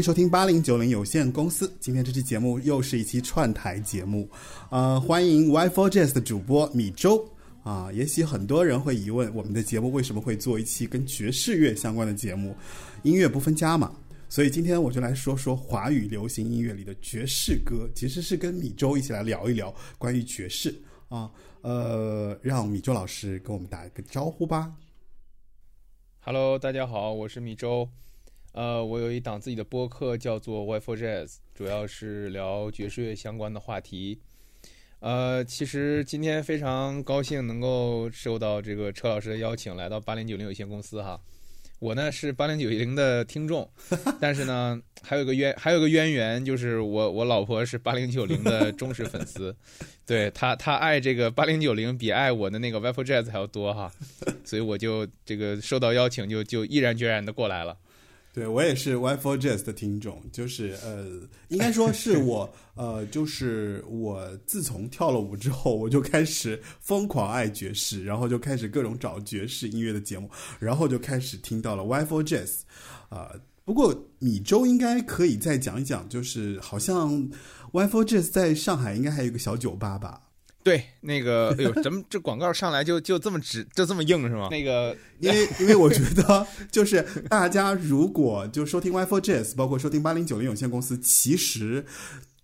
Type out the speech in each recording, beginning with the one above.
迎收听八零九零有限公司。今天这期节目又是一期串台节目，呃，欢迎 Y4 Jazz 的主播米周啊。也许很多人会疑问，我们的节目为什么会做一期跟爵士乐相关的节目？音乐不分家嘛。所以今天我就来说说华语流行音乐里的爵士歌，其实是跟米周一起来聊一聊关于爵士啊。呃，让米周老师跟我们打一个招呼吧。Hello，大家好，我是米周。呃，我有一档自己的播客叫做 Y4 Jazz，主要是聊爵士乐相关的话题。呃，其实今天非常高兴能够受到这个车老师的邀请，来到八零九零有限公司哈。我呢是八零九零的听众，但是呢还有个渊还有个渊源，就是我我老婆是八零九零的忠实粉丝，对她她爱这个八零九零比爱我的那个 Y4 Jazz 还要多哈，所以我就这个受到邀请就就毅然决然的过来了。对我也是 Y4 Jazz 的听众，就是呃，应该说是我 呃，就是我自从跳了舞之后，我就开始疯狂爱爵士，然后就开始各种找爵士音乐的节目，然后就开始听到了 Y4 Jazz，啊、不过米周应该可以再讲一讲，就是好像 Y4 Jazz 在上海应该还有一个小酒吧吧？对，那个，哎呦，咱们这广告上来就就这么直，就这么硬是吗？那个，因为因为我觉得，就是大家如果就收听 Y4 Jazz，包括收听八零九零有限公司，其实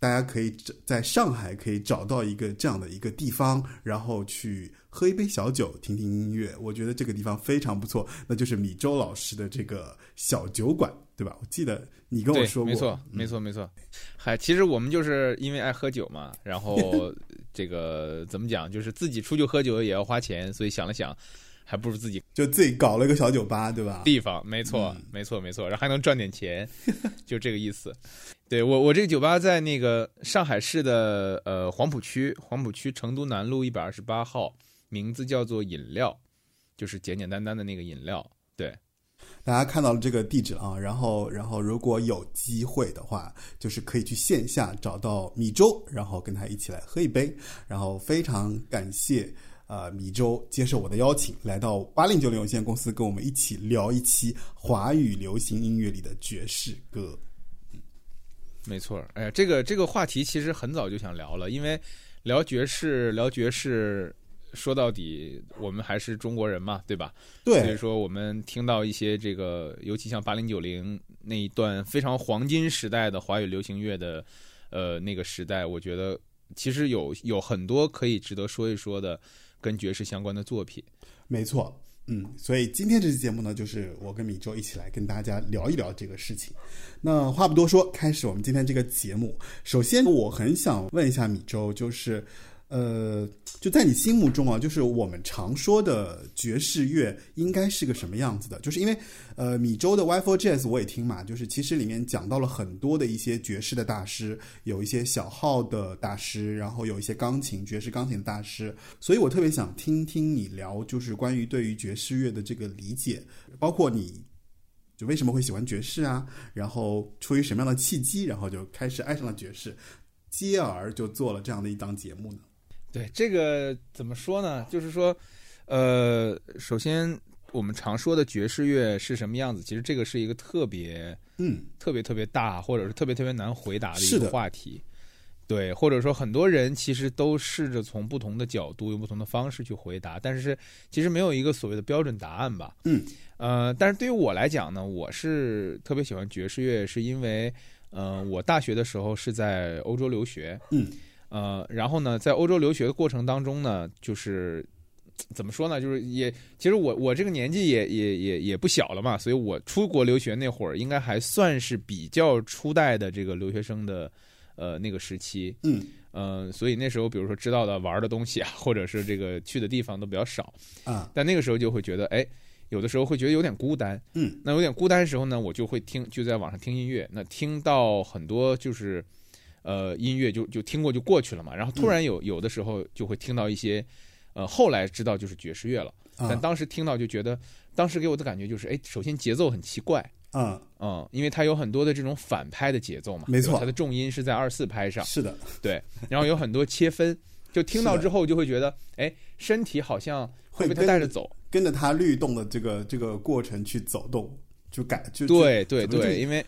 大家可以在上海可以找到一个这样的一个地方，然后去喝一杯小酒，听听音乐。我觉得这个地方非常不错，那就是米周老师的这个小酒馆，对吧？我记得你跟我，说过，没错，嗯没错，没错。嗨，其实我们就是因为爱喝酒嘛，然后 这个怎么讲，就是自己出去喝酒也要花钱，所以想了想，还不如自己就自己搞了一个小酒吧，对吧？地方。没错，嗯没错，没错，然后还能赚点钱，就这个意思。对我，我这个酒吧在那个上海市的呃黄浦区，黄浦区成都南路一百二十八号，名字叫做饮料，就是简简单单的那个饮料。对，大家看到了这个地址啊，然后，然后如果有机会的话，就是可以去线下找到米周，然后跟他一起来喝一杯。然后非常感谢呃米周接受我的邀请，来到八零九零有限公司，跟我们一起聊一期华语流行音乐里的爵士歌。嗯没错，哎呀，这个这个话题其实很早就想聊了，因为聊爵士，聊爵士，说到底，我们还是中国人嘛，对吧？对所以，说，我们听到一些这个，尤其像八零九零那一段非常黄金时代的华语流行乐的，呃，那个时代，我觉得其实有有很多可以值得说一说的跟爵士相关的作品。没错。嗯，所以今天这期节目呢，就是我跟米周一起来跟大家聊一聊这个事情。那话不多说，开始我们今天这个节目。首先，我很想问一下米周，就是，呃，就在你心目中啊，就是我们常说的爵士乐应该是个什么样子的？就是因为，呃，米周的 Y for Jazz 我也听嘛，就是其实里面讲到了很多的一些爵士的大师，有一些小号的大师，然后有一些钢琴爵士钢琴的大师，所以我特别想听听你聊，就是关于对于爵士乐的这个理解，包括你就为什么会喜欢爵士啊，然后出于什么样的契机，然后就开始爱上了爵士，接而就做了这样的一档节目呢？对这个怎么说呢？就是说，呃，首先我们常说的爵士乐是什么样子？其实这个是一个特别嗯，特别特别大，或者是特别特别难回答的一个话题。对，或者说很多人其实都试着从不同的角度、用不同的方式去回答，但是其实没有一个所谓的标准答案吧。嗯，呃，但是对于我来讲呢，我是特别喜欢爵士乐，是因为，呃，我大学的时候是在欧洲留学，嗯，呃，然后呢，在欧洲留学的过程当中呢，就是怎么说呢，就是也其实我我这个年纪也也也也不小了嘛，所以我出国留学那会儿，应该还算是比较初代的这个留学生的呃那个时期，嗯。呃，所以那时候比如说知道的玩的东西啊，或者是这个去的地方都比较少，啊，但那个时候就会觉得，哎，有的时候会觉得有点孤单。嗯，那有点孤单的时候呢，我就会听，就在网上听音乐。那听到很多就是，呃，音乐就就听过就过去了嘛。然后突然有有的时候就会听到一些，呃，后来知道就是爵士乐了。啊。但当时听到就觉得，当时给我的感觉就是，哎，首先节奏很奇怪。嗯，嗯，因为它有很多的这种反拍的节奏嘛，没错。它的重音是在二四拍上，是的，对，然后有很多切分，就听到之后就会觉得，哎，身体好像会被它带着走，跟着它律动的这个这个过程去走动，就感就对对对，因为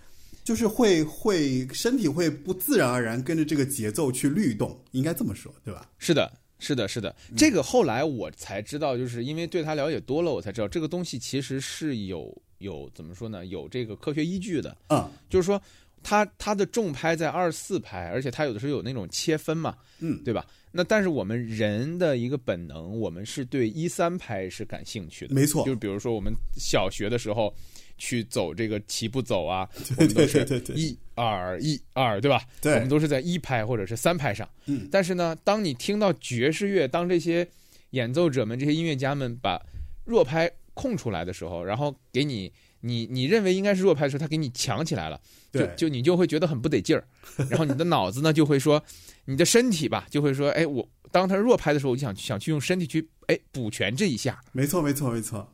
就是会会身体会不自然而然跟着这个节奏去律动，应该这么说，对吧？是的，是的，是的，这个后来我才知道，就是因为对他了解多了，我才知道这个东西其实是有有怎么说呢，有这个科学依据的，嗯。就是说他他的重拍在二四拍，而且他有的时候有那种切分嘛，嗯，对吧？那但是我们人的一个本能，我们是对一三拍是感兴趣的，没错。就是比如说我们小学的时候去走这个齐步走啊，我们都是对对对一二一二，对吧？对我们都是在一拍或者是三拍上。嗯但是呢，当你听到爵士乐，当这些演奏者们、这些音乐家们把弱拍空出来的时候，然后给你。你你认为应该是弱拍的时候，他给你强起来了，就对就你就会觉得很不得劲儿，然后你的脑子呢就会说，你的身体吧就会说，哎，我当他弱拍的时候，我就想想去用身体去哎补全这一下，没错没错没错，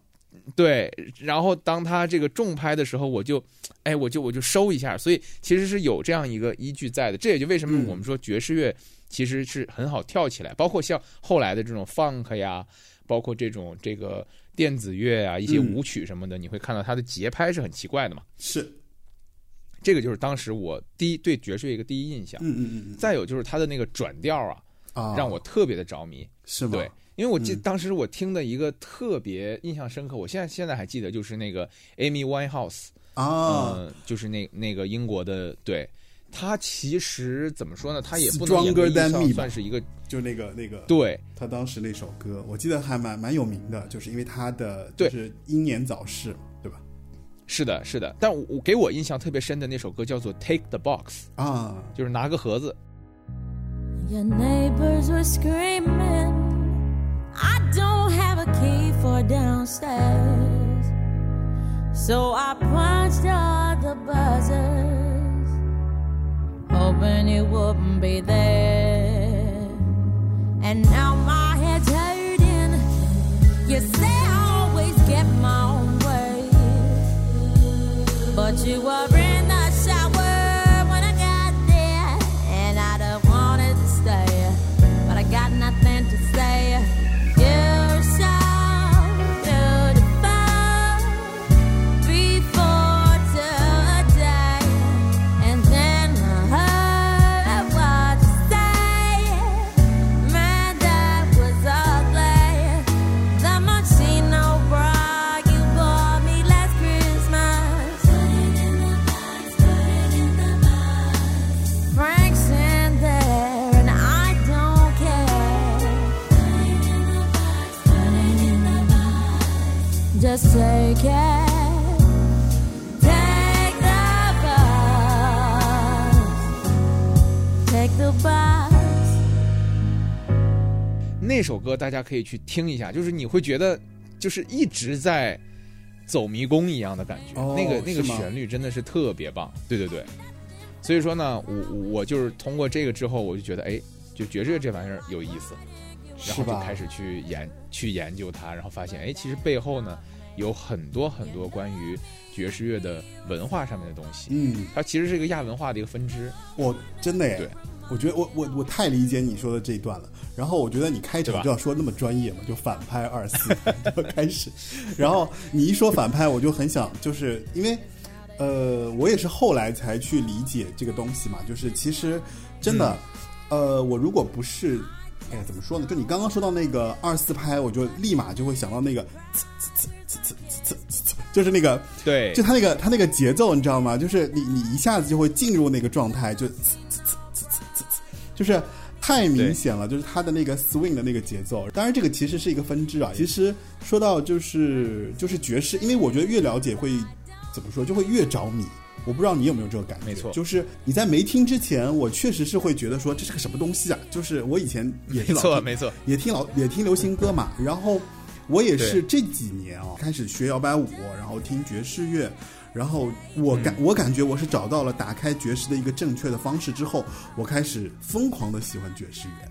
对，然后当他这个重拍的时候，我就，哎，我就我就收一下，所以其实是有这样一个依据在的。这也就为什么嗯我们说爵士乐其实是很好跳起来，包括像后来的这种 funk 呀，包括这种这个电子乐啊，一些嗯舞曲什么的，你会看到它的节拍是很奇怪的嘛。是，这个就是当时我第一对爵士乐一个第一印象。嗯嗯嗯嗯再有就是它的那个转调啊，啊，让我特别的着迷。是吗？对，因为我记嗯当时我听的一个特别印象深刻，我现在现在还记得，就是那个 Amy Winehouse，啊，呃，就是那那个英国的，对，他其实怎么说呢？他也不能 Stronger 严格意义上算是一个就那个那个，对他当时那首歌，我记得还蛮蛮有名的，就是因为他的对就是英年早逝，对吧？是的，是的。但我我给我印象特别深的那首歌叫做《Take the Box》，啊，就是拿个盒子。Your neighbors were screaming. Don't have a key for downstairs. So I punched all the buzzers, hoping you wouldn't be there. And now my head's hurting. You say I always get my own way. But you were 那首歌大家可以去听一下，就是你会觉得就是一直在走迷宫一样的感觉，那个那个旋律真的是特别棒，对对对。所以说呢，我我就是通过这个之后，我就觉得哎，就觉着这玩意儿有意思，然后就开始去研去研究它，然后发现哎，其实背后呢。有很多很多关于爵士乐的文化上面的东西，嗯，它其实是一个亚文化的一个分支。我真的耶，对，我觉得我我我太理解你说的这一段了。然后我觉得你开场就要说那么专业嘛，就反拍二四 就开始。然后你一说反拍，我就很想，就是因为呃，我也是后来才去理解这个东西嘛，就是其实真的，呃，我如果不是。哎呀，怎么说呢？就你刚刚说到那个二四拍，我就立马就会想到那个就是那个对，就他那个他那个节奏，你知道吗？就是你你一下子就会进入那个状态，就就是太明显了，就是他的那个 swing 的那个节奏。当然，这个其实是一个分支啊。其实说到就是就是爵士，因为我觉得越了解会怎么说，就会越着迷。我不知道你有没有这个感觉，没错就是你在没听之前，我确实是会觉得说这是个什么东西啊。就是我以前也听老没错，也听老也听流行歌嘛，然后我也是这几年啊、开始学摇摆舞，然后听爵士乐，然后我嗯。感、我感觉我是找到了打开爵士的一个正确的方式之后，我开始疯狂的喜欢爵士乐，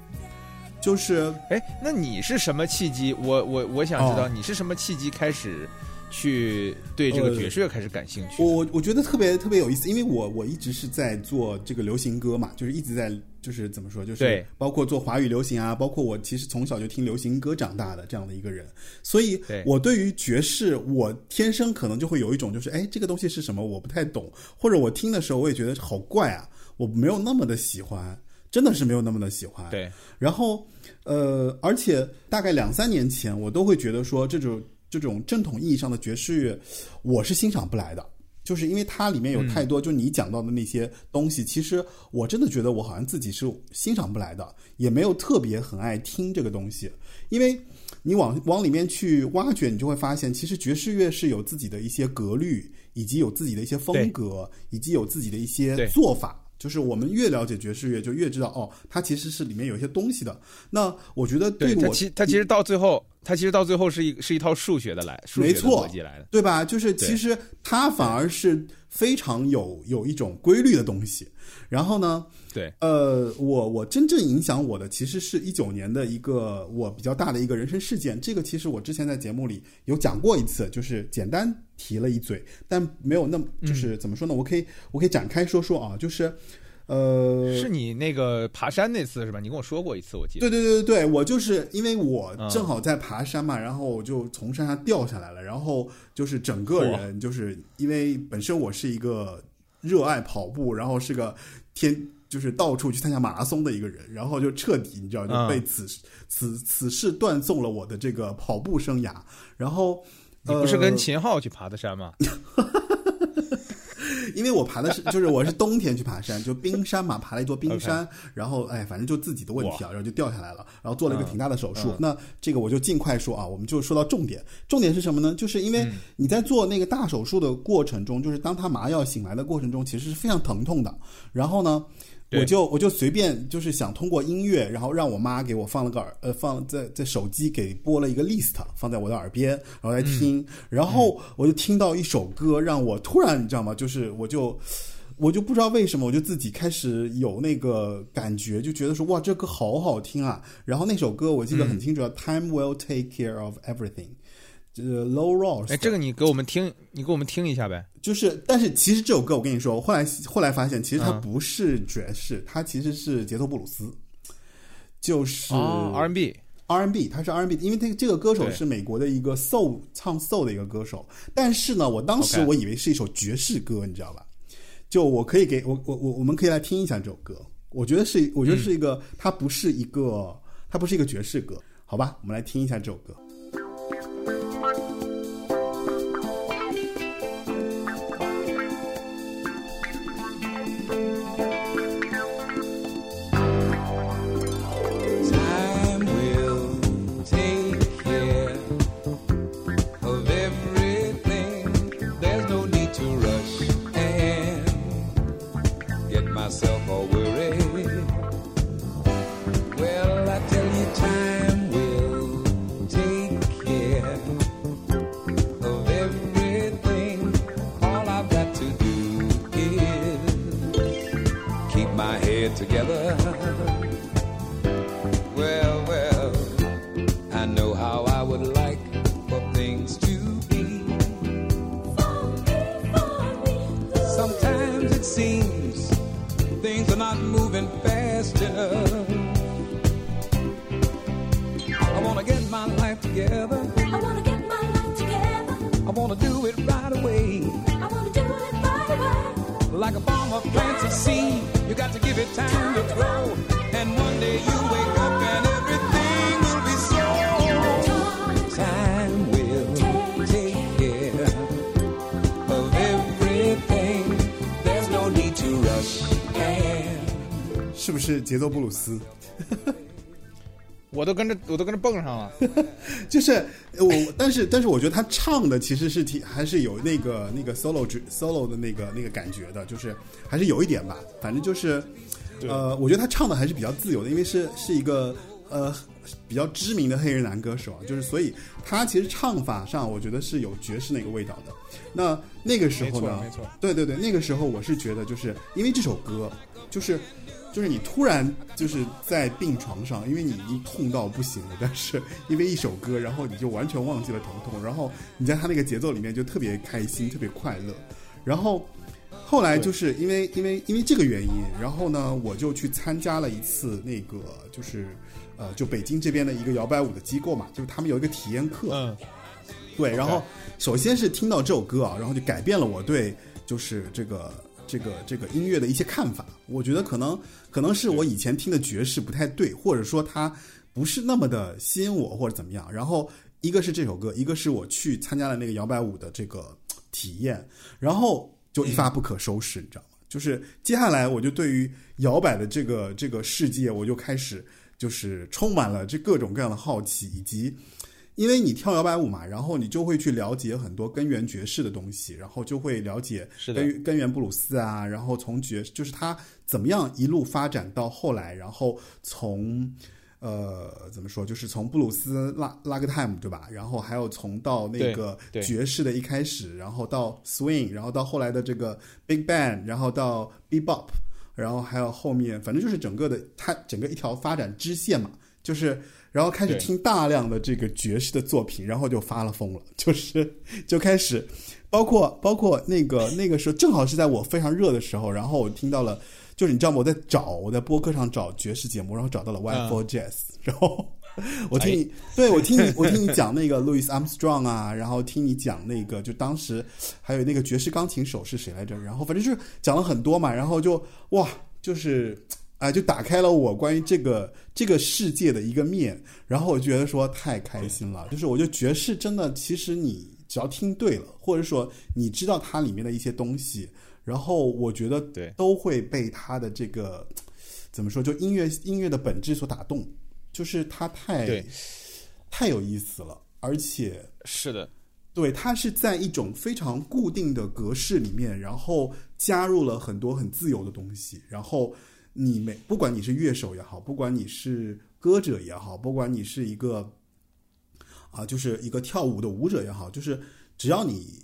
就是哎，那你是什么契机？我我我想知道哦。你是什么契机开始去对这个呃爵士乐开始感兴趣？我我觉得特别特别有意思，因为我我一直是在做这个流行歌嘛，就是一直在就是怎么说，就是包括做华语流行啊，包括我其实从小就听流行歌长大的这样的一个人，所以我对于爵士，我天生可能就会有一种就是哎这个东西是什么我不太懂，或者我听的时候我也觉得好怪啊，我没有那么的喜欢，真的是没有那么的喜欢。对，然后呃，而且大概两三年前，我都会觉得说这种这种正统意义上的爵士乐，我是欣赏不来的。就是因为它里面有太多，就你讲到的那些东西，其实我真的觉得我好像自己是欣赏不来的，也没有特别很爱听这个东西。因为你往往里面去挖掘，你就会发现，其实爵士乐是有自己的一些格律，以及有自己的一些风格，以及有自己的一些做法。就是我们越了解爵士乐，就越知道哦，它其实是里面有一些东西的。那我觉得对它于我其它其实到最后，它其实到最后是一是一套数学的来，数学的没错逻辑来的。对吧？就是其实它反而是非常有有一种规律的东西。然后呢，对，呃，我我真正影响我的其实是一九年的一个我比较大的一个人生事件。这个其实我之前在节目里有讲过一次，就是简单提了一嘴，但没有那么嗯就是怎么说呢？我可以我可以展开说说啊，就是呃，是你那个爬山那次是吧？你跟我说过一次，我记得。对对对对对，我就是因为我嗯正好在爬山嘛，然后我就从山上掉下来了，然后就是整个人就是因为本身我是一个热爱跑步，然后是个天就是到处去参加马拉松的一个人，然后就彻底你知道就嗯被此、此此事断送了我的这个跑步生涯，然后。你不是跟呃秦昊去爬的山吗？因为我爬的是，就是我是冬天去爬山，就冰山嘛，爬了一座冰山，然后哎，反正就自己的问题啊，然后就掉下来了，然后做了一个挺大的手术。嗯那这个我就尽快说啊，我们就说到重点，重点是什么呢？就是因为你在做那个大手术的过程中，就是当他麻药醒来的过程中，其实是非常疼痛的。然后呢，对我就我就随便就是想通过音乐，然后让我妈给我放了个耳呃放在在手机给播了一个 list 放在我的耳边，然后来听，然后我就听到一首歌，让我突然你知道吗？就是我就。我就不知道为什么，我就自己开始有那个感觉，就觉得说哇，这歌好好听啊。然后那首歌我记得很清楚啊、t i m e will take care of everything”，这个 Low Ross。哎，这个你给我们听，你给我们听一下呗。就是，但是其实这首歌我跟你说，我后来后来发现，其实它嗯不是爵士，它其实是节奏布鲁斯，就是哦，R&B，R&B，他是 R&B，因为这个这个歌手是美国的一个 soul 唱 soul 的一个歌手，但是呢，我当时我以为是一首爵士歌，你知道吧？就我可以给我我我我们可以来听一下这首歌，我觉得是我觉得是一个，它不是一个它不是一个爵士歌，好吧？我们来听一下这首歌。Bye. 节奏布鲁斯？我都跟着我都跟着蹦上了。就是我，但是但是我觉得他唱的其实是挺还是有那个那个 solo 之 solo 的那个那个感觉的，就是还是有一点吧。反正就是，呃，我觉得他唱的还是比较自由的，因为是是一个呃比较知名的黑人男歌手啊，就是所以他其实唱法上我觉得是有爵士那个味道的。那那个时候呢，对对对，那个时候我是觉得就是因为这首歌就是。就是你突然就是在病床上，因为你已经痛到不行了，但是因为一首歌，然后你就完全忘记了疼痛，然后你在他那个节奏里面就特别开心，特别快乐。然后后来就是因为因为因为这个原因，然后呢，我就去参加了一次那个就是呃，就北京这边的一个摇摆舞的机构嘛，就是他们有一个体验课，嗯，对，然后首先是听到这首歌啊，然后就改变了我对就是这个这个这个音乐的一些看法。我觉得可能可能是我以前听的爵士不太对，或者说它不是那么的吸引我，或者怎么样。然后一个是这首歌，一个是我去参加了那个摇摆舞的这个体验，然后就一发不可收拾，你知道吗？就是接下来我就对于摇摆的这个这个世界，我就开始就是充满了这各种各样的好奇，以及因为你跳摇摆舞嘛，然后你就会去了解很多根源爵士的东西，然后就会了解根根源布鲁斯啊，然后从爵就是他怎么样一路发展到后来，然后从呃怎么说，就是从布鲁斯拉拉个 time 对吧？然后还有从到那个爵士的一开始，然后到 swing，然后到后来的这个 big band，然后到 bebop，然后还有后面，反正就是整个的它整个一条发展支线嘛，就是然后开始听大量的这个爵士的作品，然后就发了疯了，就是就开始，包括包括那个那个时候正好是在我非常热的时候，然后我听到了，就是你知道吗？我在找我在播客上找爵士节目，然后找到了 Y Four Jazz，然后。我听你，对我听你，我听你讲那个 Louis Armstrong 啊，然后听你讲那个，就当时还有那个爵士钢琴手是谁来着？然后反正就是讲了很多嘛，然后就哇，就是啊、就打开了我关于这个这个世界的一个面，然后我觉得说太开心了，就是我觉得爵士真的，其实你只要听对了，或者说你知道它里面的一些东西，然后我觉得对都会被它的这个怎么说，就音乐音乐的本质所打动，就是它太对太有意思了，而且是的，对，它是在一种非常固定的格式里面，然后加入了很多很自由的东西。然后你没不管你是乐手也好，不管你是歌者也好，不管你是一个啊，就是一个跳舞的舞者也好，就是只要你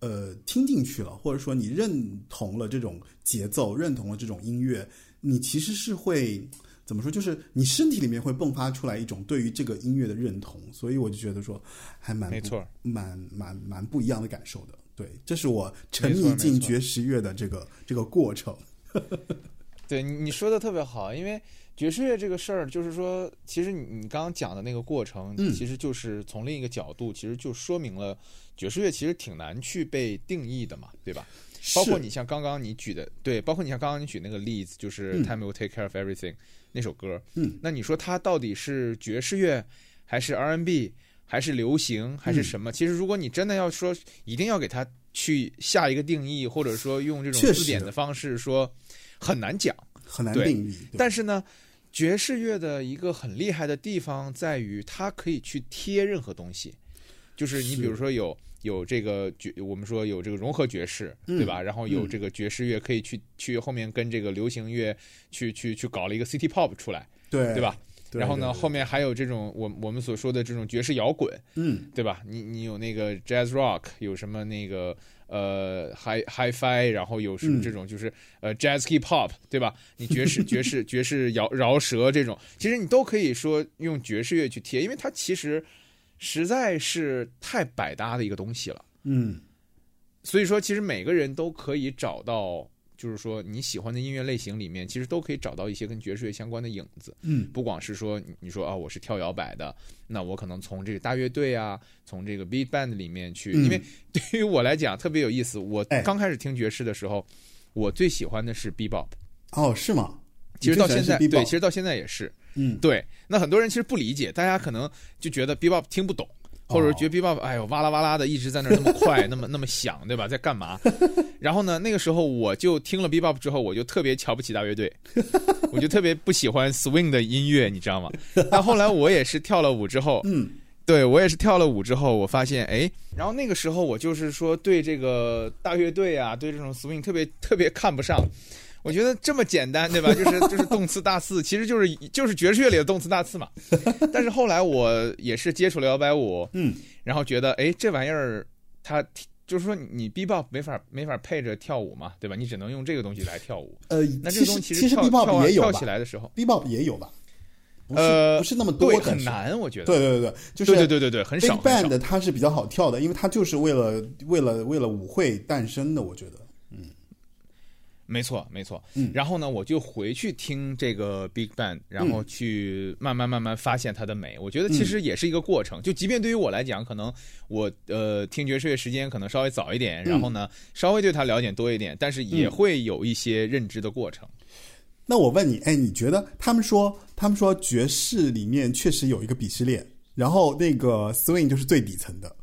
呃听进去了，或者说你认同了这种节奏，认同了这种音乐，你其实是会。怎么说？就是你身体里面会迸发出来一种对于这个音乐的认同，所以我就觉得说，还蛮不没错，蛮蛮蛮不一样的感受的。对，这是我沉迷进爵士乐的这个这个过程。对你你说的特别好，因为爵士乐这个事儿，就是说，其实你你刚刚讲的那个过程，嗯。其实就是从另一个角度，其实就说明了爵士乐其实挺难去被定义的嘛，对吧？包括你像刚刚你举的，对，包括你像刚刚你举那个例子，就是嗯《Time Will Take Care of Everything》那首歌，嗯，那你说它到底是爵士乐，还是 R&B，还是流行，还嗯。是什么？其实如果你真的要说，一定要给它去下一个定义，或者说用这种字典的方式说，很难讲。很难对定义。但是呢，爵士乐的一个很厉害的地方在于，它可以去贴任何东西，就是你比如说有有这个爵，我们说有这个融合爵士，嗯对吧？然后有嗯这个爵士乐可以去去后面跟这个流行乐去去去搞了一个 City Pop 出来，对对吧？对然后呢，后面还有这种我我们所说的这种爵士摇滚，嗯，对吧？你你有那个 jazz rock，有什么那个呃 hi hi fi，然后有什么嗯这种就是、呃 jazz hip hop，对吧？你爵士爵士爵士摇饶舌这种，其实你都可以说用爵士乐去贴，因为它其实实在是太百搭的一个东西了。嗯，所以说，其实每个人都可以找到，就是说你喜欢的音乐类型里面，其实都可以找到一些跟爵士乐相关的影子。嗯，不光是说你你说啊，我是跳摇摆的，那我可能从这个大乐队啊，从这个 Big band 里面去，嗯因为对于我来讲特别有意思。我哎刚开始听爵士的时候，我最喜欢的是 bebop，哦，是吗？其实到现在对，其实到现在也是。嗯，对，那很多人其实不理解，大家可能就觉得 bebop 听不懂，或者觉得 bebop 哎呦哇啦哇啦的一直在那儿那么快，那么那么响，对吧？在干嘛？然后呢，那个时候我就听了 bebop 之后，我就特别瞧不起大乐队，我就特别不喜欢 swing 的音乐，你知道吗？但后来我也是跳了舞之后，嗯，对我也是跳了舞之后，我发现哎，然后那个时候我就是说对这个大乐队啊，对这种 swing 特别特别看不上。我觉得这么简单，对吧？就是 就是动次大次，其实就是就是爵士乐里的动次大次嘛。但是后来我也是接触了摇摆舞，嗯，然后觉得哎，这玩意儿它就是说你 bebop 没法没法配着跳舞嘛，对吧？你只能用这个东西来跳舞。呃，那这个东西其实跳 bebop 跳也有跳起来的时候，，bebop 也有吧？不是、呃，不是那么多，对，很难，我觉得。对对对对，就是对对对对。很少 Band 它是比较好跳的，因为它就是为了为了为了舞会诞生的，我觉得。没错，没错。嗯然后呢，我就回去听这个 Big Bang，然后去慢慢慢慢发现它的美。我觉得其实也是一个过程。就即便对于我来讲，可能我呃听爵士乐时间可能稍微早一点，然后呢稍微对它了解多一点，但是也嗯会有一些认知的过程。那我问你，哎，你觉得他们说他们说爵士里面确实有一个鄙视链，然后那个 swing 就是最底层的。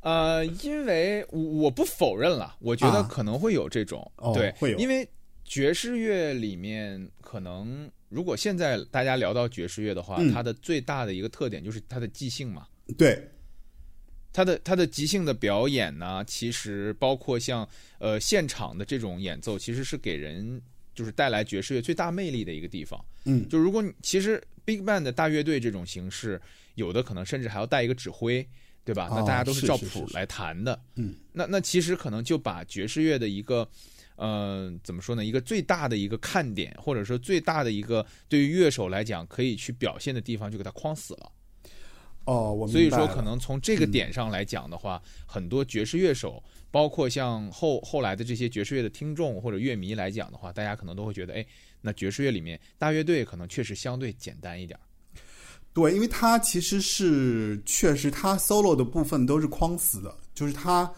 呃，因为我我不否认了，我觉得啊可能会有这种、哦对，会有因为爵士乐里面可能如果现在大家聊到爵士乐的话，嗯它的最大的一个特点就是它的即兴嘛。对，它的它的即兴的表演呢，其实包括像呃现场的这种演奏，其实是给人就是带来爵士乐最大魅力的一个地方。嗯，就如果你其实 Big Band 的大乐队这种形式，有的可能甚至还要带一个指挥，对吧？哦那大家都是照谱来弹的。嗯，那那其实可能就把爵士乐的一个。呃，怎么说呢？一个最大的一个看点，或者说最大的一个对于乐手来讲可以去表现的地方，就给它框死了。哦，我明所以说，可能从这个点上来讲的话，很多爵士乐手，包括像后后来的这些爵士乐的听众或者乐迷来讲的话，大家可能都会觉得，哎，那爵士乐里面大乐队可能确实相对简单一点儿。对，因为它其实是确实它 solo 的部分都是框死的，就是它。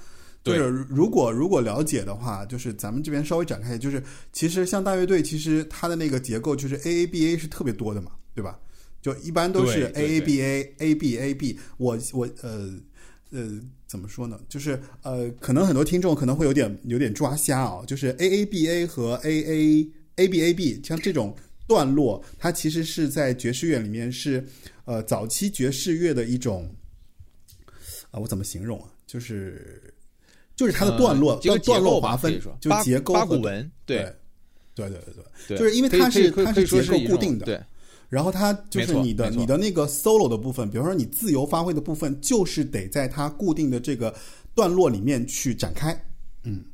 就是如果如果了解的话，就是咱们这边稍微展开，就是其实像大乐队，其实它的那个结构就是 A A B A 是特别多的嘛，对吧？就一般都是对对 A A B A A B A B。我我呃呃怎么说呢？就是呃，可能很多听众可能会有点有点抓瞎啊、就是 A A B A 和 A A A B A B 像这种段落，它其实是在爵士乐里面是呃早期爵士乐的一种啊、我怎么形容啊？就是就是它的段落，呃这个段段落划分就结构和八股文，对。对对对对对，就是因为它是它是结构固定的，对，然后它就是你的你的那个 solo 的部分，比如说你自由发挥的部分，就是得在它固定的这个段落里面去展开，嗯，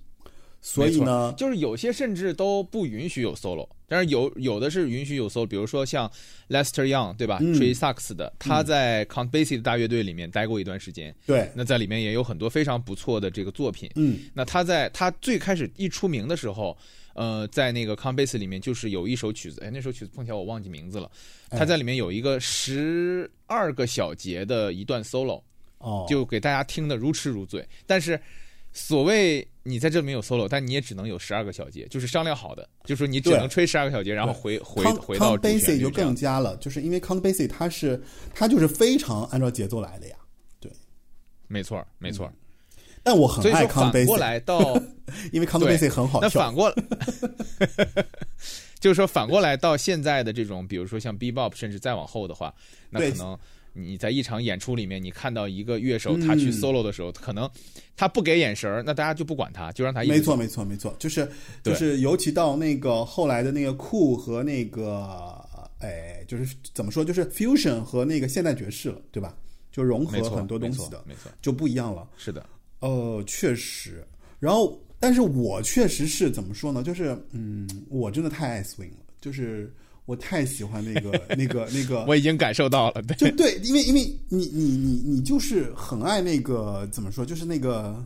所以呢，就是有些甚至都不允许有 solo，但是有有的是允许有 solo，比如说像 Lester Young 对吧、嗯。r e y Sax 的，他在 Count Basie 的大乐队里面待过一段时间，对，那在里面也有很多非常不错的这个作品。嗯。那他在他最开始一出名的时候，呃，在那个 Count Basie 里面就是有一首曲子，哎，那首曲子碰巧我忘记名字了，哎。他在里面有一个十二个小节的一段 solo，哦，就给大家听得如痴如醉。但是，所谓你在这里面有 solo，但你也只能有十二个小节，就是商量好的，就是说你只能吹十二个小节，然后回回回到 Count 主旋 Basie 就更加了，就是因为 Count Basie 它是它就是非常按照节奏来的呀，对。没错没错。但我很爱所以说 Count 反过来到 因为 Count 对。Basie 很好笑。那反，过来，就是说反过来到现在的这种，比如说像 Bebop，甚至再往后的话，那可能你在一场演出里面，你看到一个乐手他去嗯 solo 的时候，可能他不给眼神儿，那大家就不管他，就让他一直没错没错没错，就是就是尤其到那个后来的那个酷和那个哎，就是怎么说，就是 fusion 和那个现代爵士了，对吧？就融合很多东西的，没错，就不一样了。是的，呃，确实。然后，但是我确实是怎么说呢？就是，嗯，我真的太爱 swing 了，就是我太喜欢那个、那个、那个。我已经感受到了，对，就对，因为因为你你你你就是很爱那个怎么说？就是那个，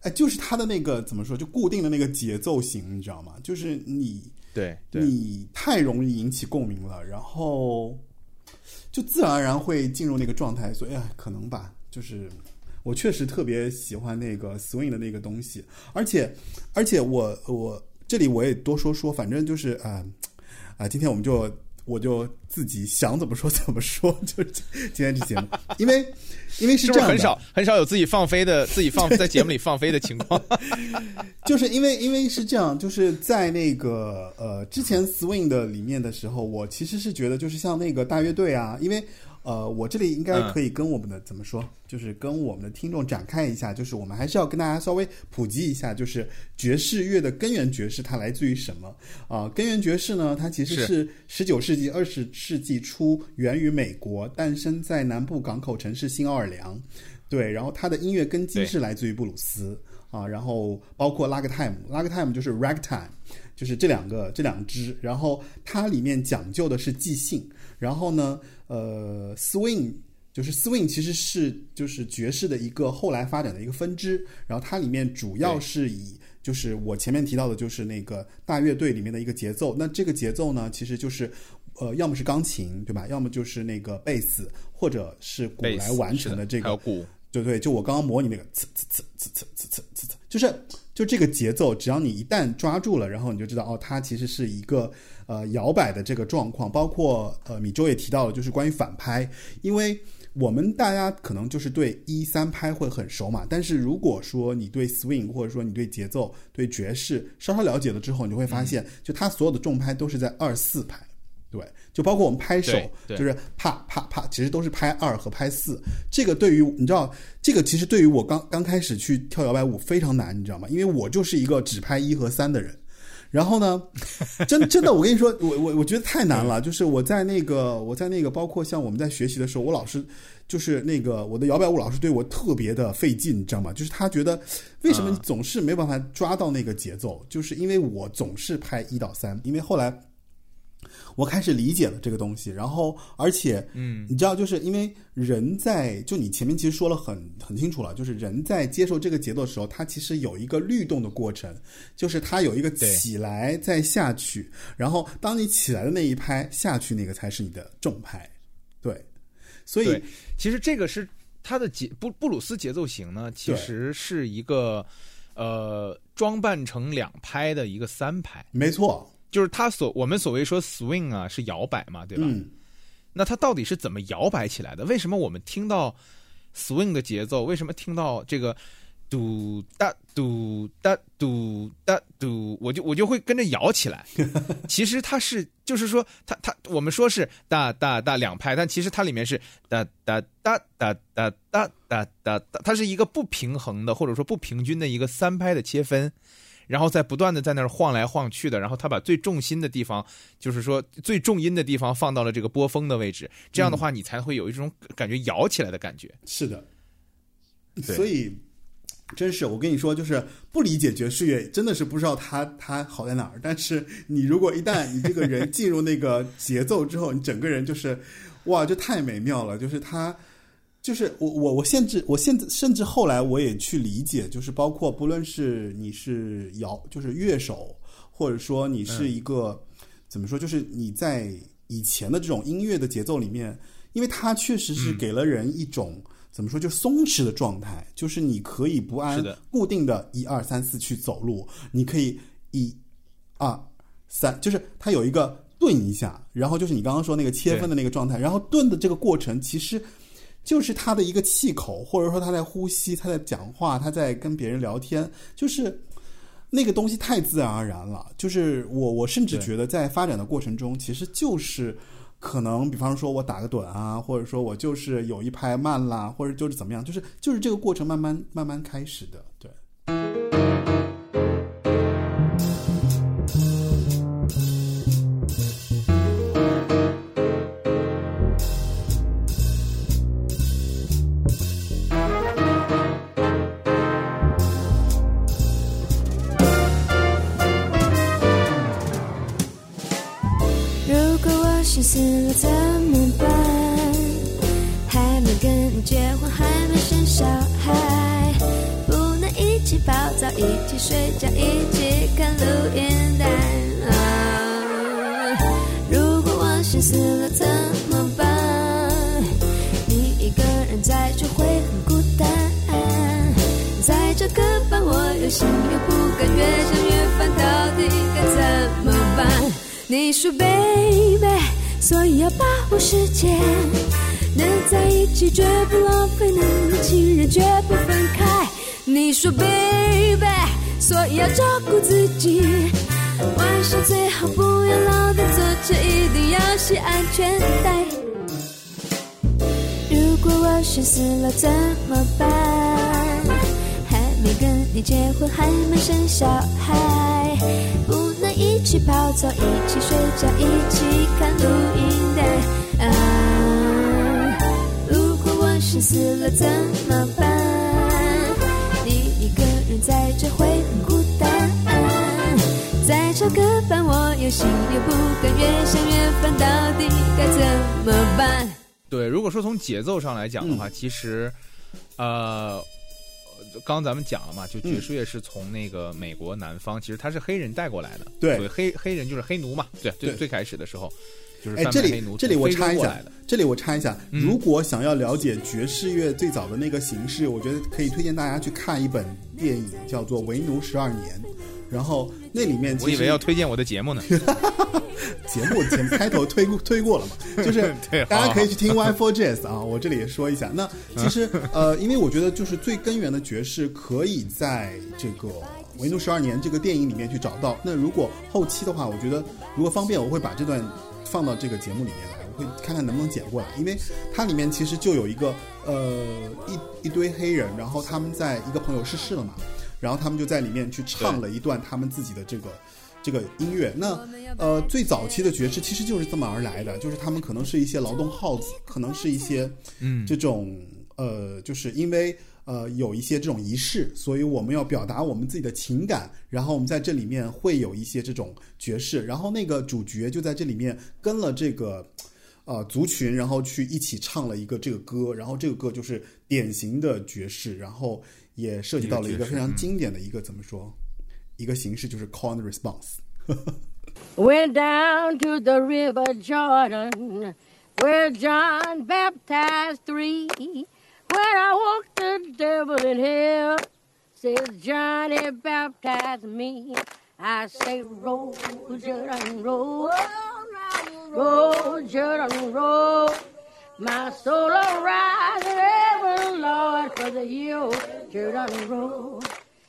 哎，就是他的那个怎么说？就固定的那个节奏型，你知道吗？就是你对对，你太容易引起共鸣了，然后就自然而然会进入那个状态，所以哎，可能吧，就是我确实特别喜欢那个 swing 的那个东西，而且而且我我这里我也多说说，反正就是啊啊、今天我们就。我就自己想怎么说 怎么说，就是今天这节目，因为因为是这样的，是是很少很少有自己放飞的，自己放在节目里放飞的情况？就是因为因为是这样，就是在那个呃之前 swing 的里面的时候，我其实是觉得就是像那个大乐队啊，因为呃我这里应该可以跟我们的、怎么说，就是跟我们的听众展开一下，就是我们还是要跟大家稍微普及一下，就是爵士乐的根源爵士它来自于什么？啊、根源爵士呢，它其实是。是十九世纪、二十世纪初源于美国，诞生在南部港口城市新奥尔良。对，然后它的音乐根基是来自于布鲁斯啊，然后包括拉格泰姆，拉格泰姆就是 ragtime，就是这两个这两支，然后它里面讲究的是即兴，然后呢，呃，swing 就是 swing 其实是就是爵士的一个后来发展的一个分支，然后它里面主要是以就是我前面提到的，就是那个大乐队里面的一个节奏。那这个节奏呢，其实就是呃，要么是钢琴，对吧？要么就是那个贝斯，或者是鼓来完成的这个鼓，对对，就我刚刚模拟那个呲呲呲呲呲呲呲呲呲，就是就这个节奏，只要你一旦抓住了，然后你就知道哦，它其实是一个呃摇摆的这个状况。包括呃米周也提到了，就是关于反拍，因为我们大家可能就是对一三拍会很熟嘛，但是如果说你对 swing 或者说你对节奏、对爵士稍稍了解了之后，你就会发现，就它所有的重拍都是在二四拍。对，就包括我们拍手就是啪啪啪，其实都是拍二和拍四。这个对于你知道，这个其实对于我刚刚开始去跳摇摆舞非常难，你知道吗？因为我就是一个只拍一和三的人。然后呢，真真的，我跟你说，我我我觉得太难了。就是我在那个我在那个，包括像我们在学习的时候，我老师就是那个我的摇摆舞老师对我特别的费劲，你知道吗？就是他觉得为什么你总是没办法抓到那个节奏，就是因为我总是拍一到三，因为后来。我开始理解了这个东西，然后而且，嗯，你知道，就是因为人在就你前面其实说了很很清楚了，就是人在接受这个节奏的时候，它其实有一个律动的过程，就是它有一个起来再下去，然后当你起来的那一拍下去那个才是你的重拍，对，所以，其实这个是它的节布布鲁斯节奏型呢，其实是一个呃装扮成两拍的一个三拍，没错，就是它所我们所谓说 swing 啊是摇摆嘛，对吧？嗯，那它到底是怎么摇摆起来的？为什么我们听到 swing 的节奏，为什么听到这个嘟哒嘟哒嘟哒嘟，我就我就会跟着摇起来？其实它是就是说，它它我们说是哒哒哒两拍，但其实它里面是哒哒哒哒哒哒哒哒哒，它是一个不平衡的或者说不平均的一个三拍的切分。然后再不断的在那儿晃来晃去的，然后他把最重心的地方，就是说最重音的地方放到了这个波峰的位置，这样的话你才会有一种感觉摇起来的感觉。是的，所以真是我跟你说，就是不理解爵士乐，真的是不知道它它好在哪儿。但是你如果一旦你这个人进入那个节奏之后，你整个人就是哇，就太美妙了。就是它，就是我我我甚至我现在甚至后来我也去理解，就是包括不论是你是摇，就是乐手，或者说你是一个、怎么说，就是你在以前的这种音乐的节奏里面，因为它确实是给了人一种、怎么说，就松弛的状态，就是你可以不按固定的一二三四去走路，你可以一二三，就是它有一个顿一下，然后就是你刚刚说那个切分的那个状态，然后顿的这个过程其实。就是他的一个气口，或者说他在呼吸，他在讲话，他在跟别人聊天，就是那个东西太自然而然了。就是我，我甚至觉得在发展的过程中，其实就是可能，比方说我打个盹啊，或者说我就是有一拍慢啦，或者就是怎么样，就是就是这个过程慢慢慢慢开始的，死了怎么办？还没跟你结婚，还没生小孩，不能一起泡澡，一起睡觉，一起看录音带。啊，如果我心死了怎么办？你一个人在就会很孤单。在这个班，我又心又不甘，越想越烦，到底该怎么办？你说 baby，所以要把握时间，能在一起绝不浪费，能有情人绝不分开。你说 baby，所以要照顾自己，晚上最好不要老在坐车，一定要系安全带。如果我心死了怎么办？还没跟你结婚，还没生小孩，不一起泡澡，一起睡觉，一起看录音带。啊，如果我心死了怎么办？你一个人在这会很孤单。再找个伴，我有心又不甘，越想越烦，到底该怎么办？对，如果说从节奏上来讲的话，嗯其实，呃，刚刚咱们讲了嘛，就嗯爵士乐是从那个美国南方，其实它是黑人带过来的。对所以黑黑人就是黑奴嘛。对，最最开始的时候就是哎，这里这里我插一下这里我插一下，嗯如果想要了解爵士乐最早的那个形式，我觉得可以推荐大家去看一本电影，叫做《为奴十二年》。然后那里面我以为要推荐我的节目呢。节目前开头推过推过了嘛，就是大家可以去听 Y Four Jazz 啊，我这里也说一下。那其实呃，因为我觉得就是最根源的爵士可以在这个《维奴十二年》这个电影里面去找到。那如果后期的话，我觉得如果方便，我会把这段放到这个节目里面来，我会看看能不能剪过来，因为它里面其实就有一个呃一一堆黑人，然后他们在一个朋友逝世了嘛，然后他们就在里面去唱了一段他们自己的这个。这个音乐，那呃，最早期的爵士其实就是这么而来的，就是他们可能是一些劳动号子，可能是一些嗯这种呃，就是因为呃有一些这种仪式，所以我们要表达我们自己的情感，然后我们在这里面会有一些这种爵士，然后那个主角就在这里面跟了这个呃族群，然后去一起唱了一个这个歌，然后这个歌就是典型的爵士，然后也涉及到了一个非常一个爵士嗯经典的一个怎么说一个形式，就是 call and response。 Went down to the river Jordan, where John baptized three. When I walked the devil in hell, says Johnny baptized me. I say, roll, Jordan, roll, roll, Jordan, roll. My soul will Lord, for the year Jordan roll.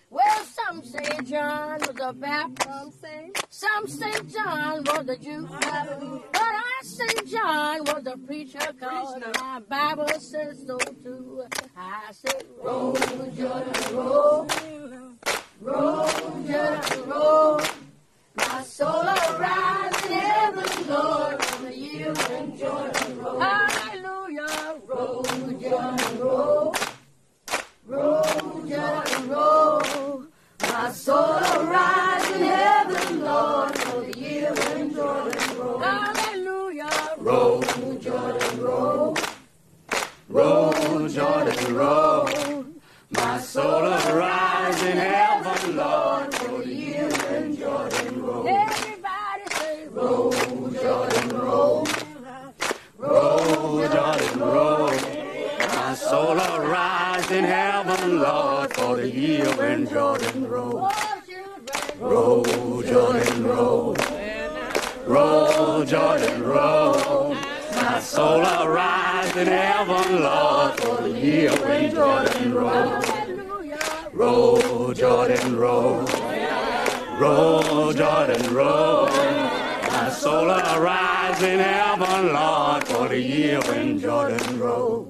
Well, some say John was a Baptist. Some say John was a Jew. But I say John was a preacher cause my Bible says so too. I say, roll, Jordan, roll. Roll, Jordan, roll. My soul will rise in heaven, Lord, for the year when Jordan roll. Hallelujah, roll, Jordan, roll. Roll, Jordan, roll. My soul will rise in heaven, Lord, for the Jordan roll. Hallelujah, roll, Jordan, roll. Roll, Jordan, roll. My soul will rise in heaven, Lord, for the year Jordan roll. Everybody say, roll, Jordan, roll. Roll, Jordan, roll. My soul will rise in heaven, Lord, for the year when Jordan roll. Roll, Jordan, roll. Roll, Jordan, roll. My soul will rise in heaven, Lord, for the year when Jordan roll. Roll, Jordan, roll. Roll, Jordan, roll. My soul in heaven, Lord, for the year when Jordan roll.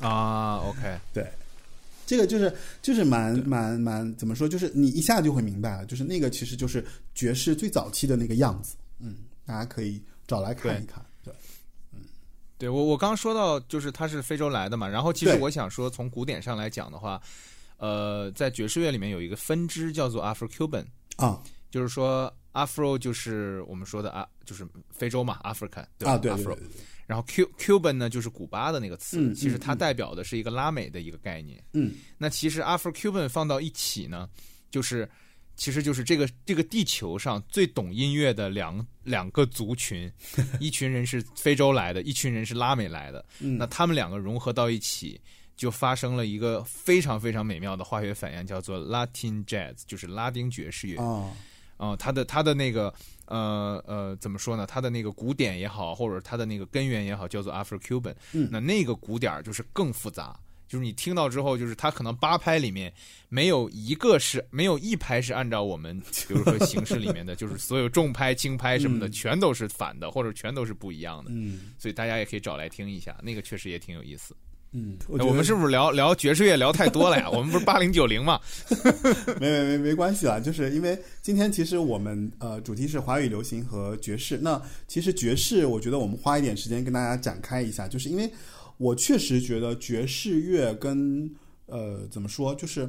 啊，OK，对，这个就是就是蛮蛮蛮怎么说，就是你一下就会明白了，就是那个其实就是爵士最早期的那个样子，嗯，大家可以找来看一看，对，嗯。对我我刚刚说到就是他是非洲来的嘛，然后其实我想说从古典上来讲的话，呃，在爵士乐里面有一个分支叫做 Afro Cuban，啊，就是说 Afro 就是我们说的啊，就是非洲嘛，African 对吧？啊，对对 Afro 对对对，然后 Cu Cuban 呢就是古巴的那个词，嗯其实它代表的是一个拉美的一个概念。嗯那其实 Afro Cuban 放到一起呢，就是其实就是这个这个地球上最懂音乐的两两个族群，一群人是非洲来的，一群人是拉美来的。嗯那他们两个融合到一起。就发生了一个非常非常美妙的化学反应，叫做 Latin Jazz，就是拉丁爵士乐。啊，啊、它的它的那个呃呃怎么说呢？它的那个古典也好，或者它的那个根源也好，叫做 Afro Cuban。嗯那那个鼓点儿就是更复杂，就是你听到之后，就是它可能八拍里面没有一个是没有一拍是按照我们比如说形式里面的，就是所有重拍、轻拍什么的，嗯全都是反的，或者全都是不一样的。嗯所以大家也可以找来听一下，那个确实也挺有意思。嗯，哎我们是不是聊聊爵士乐聊太多了呀？我们不是八零九零嘛？没没没没关系啦，就是因为今天其实我们呃主题是华语流行和爵士。那其实爵士，我觉得我们花一点时间跟大家展开一下，就是因为我确实觉得爵士乐跟呃怎么说，就是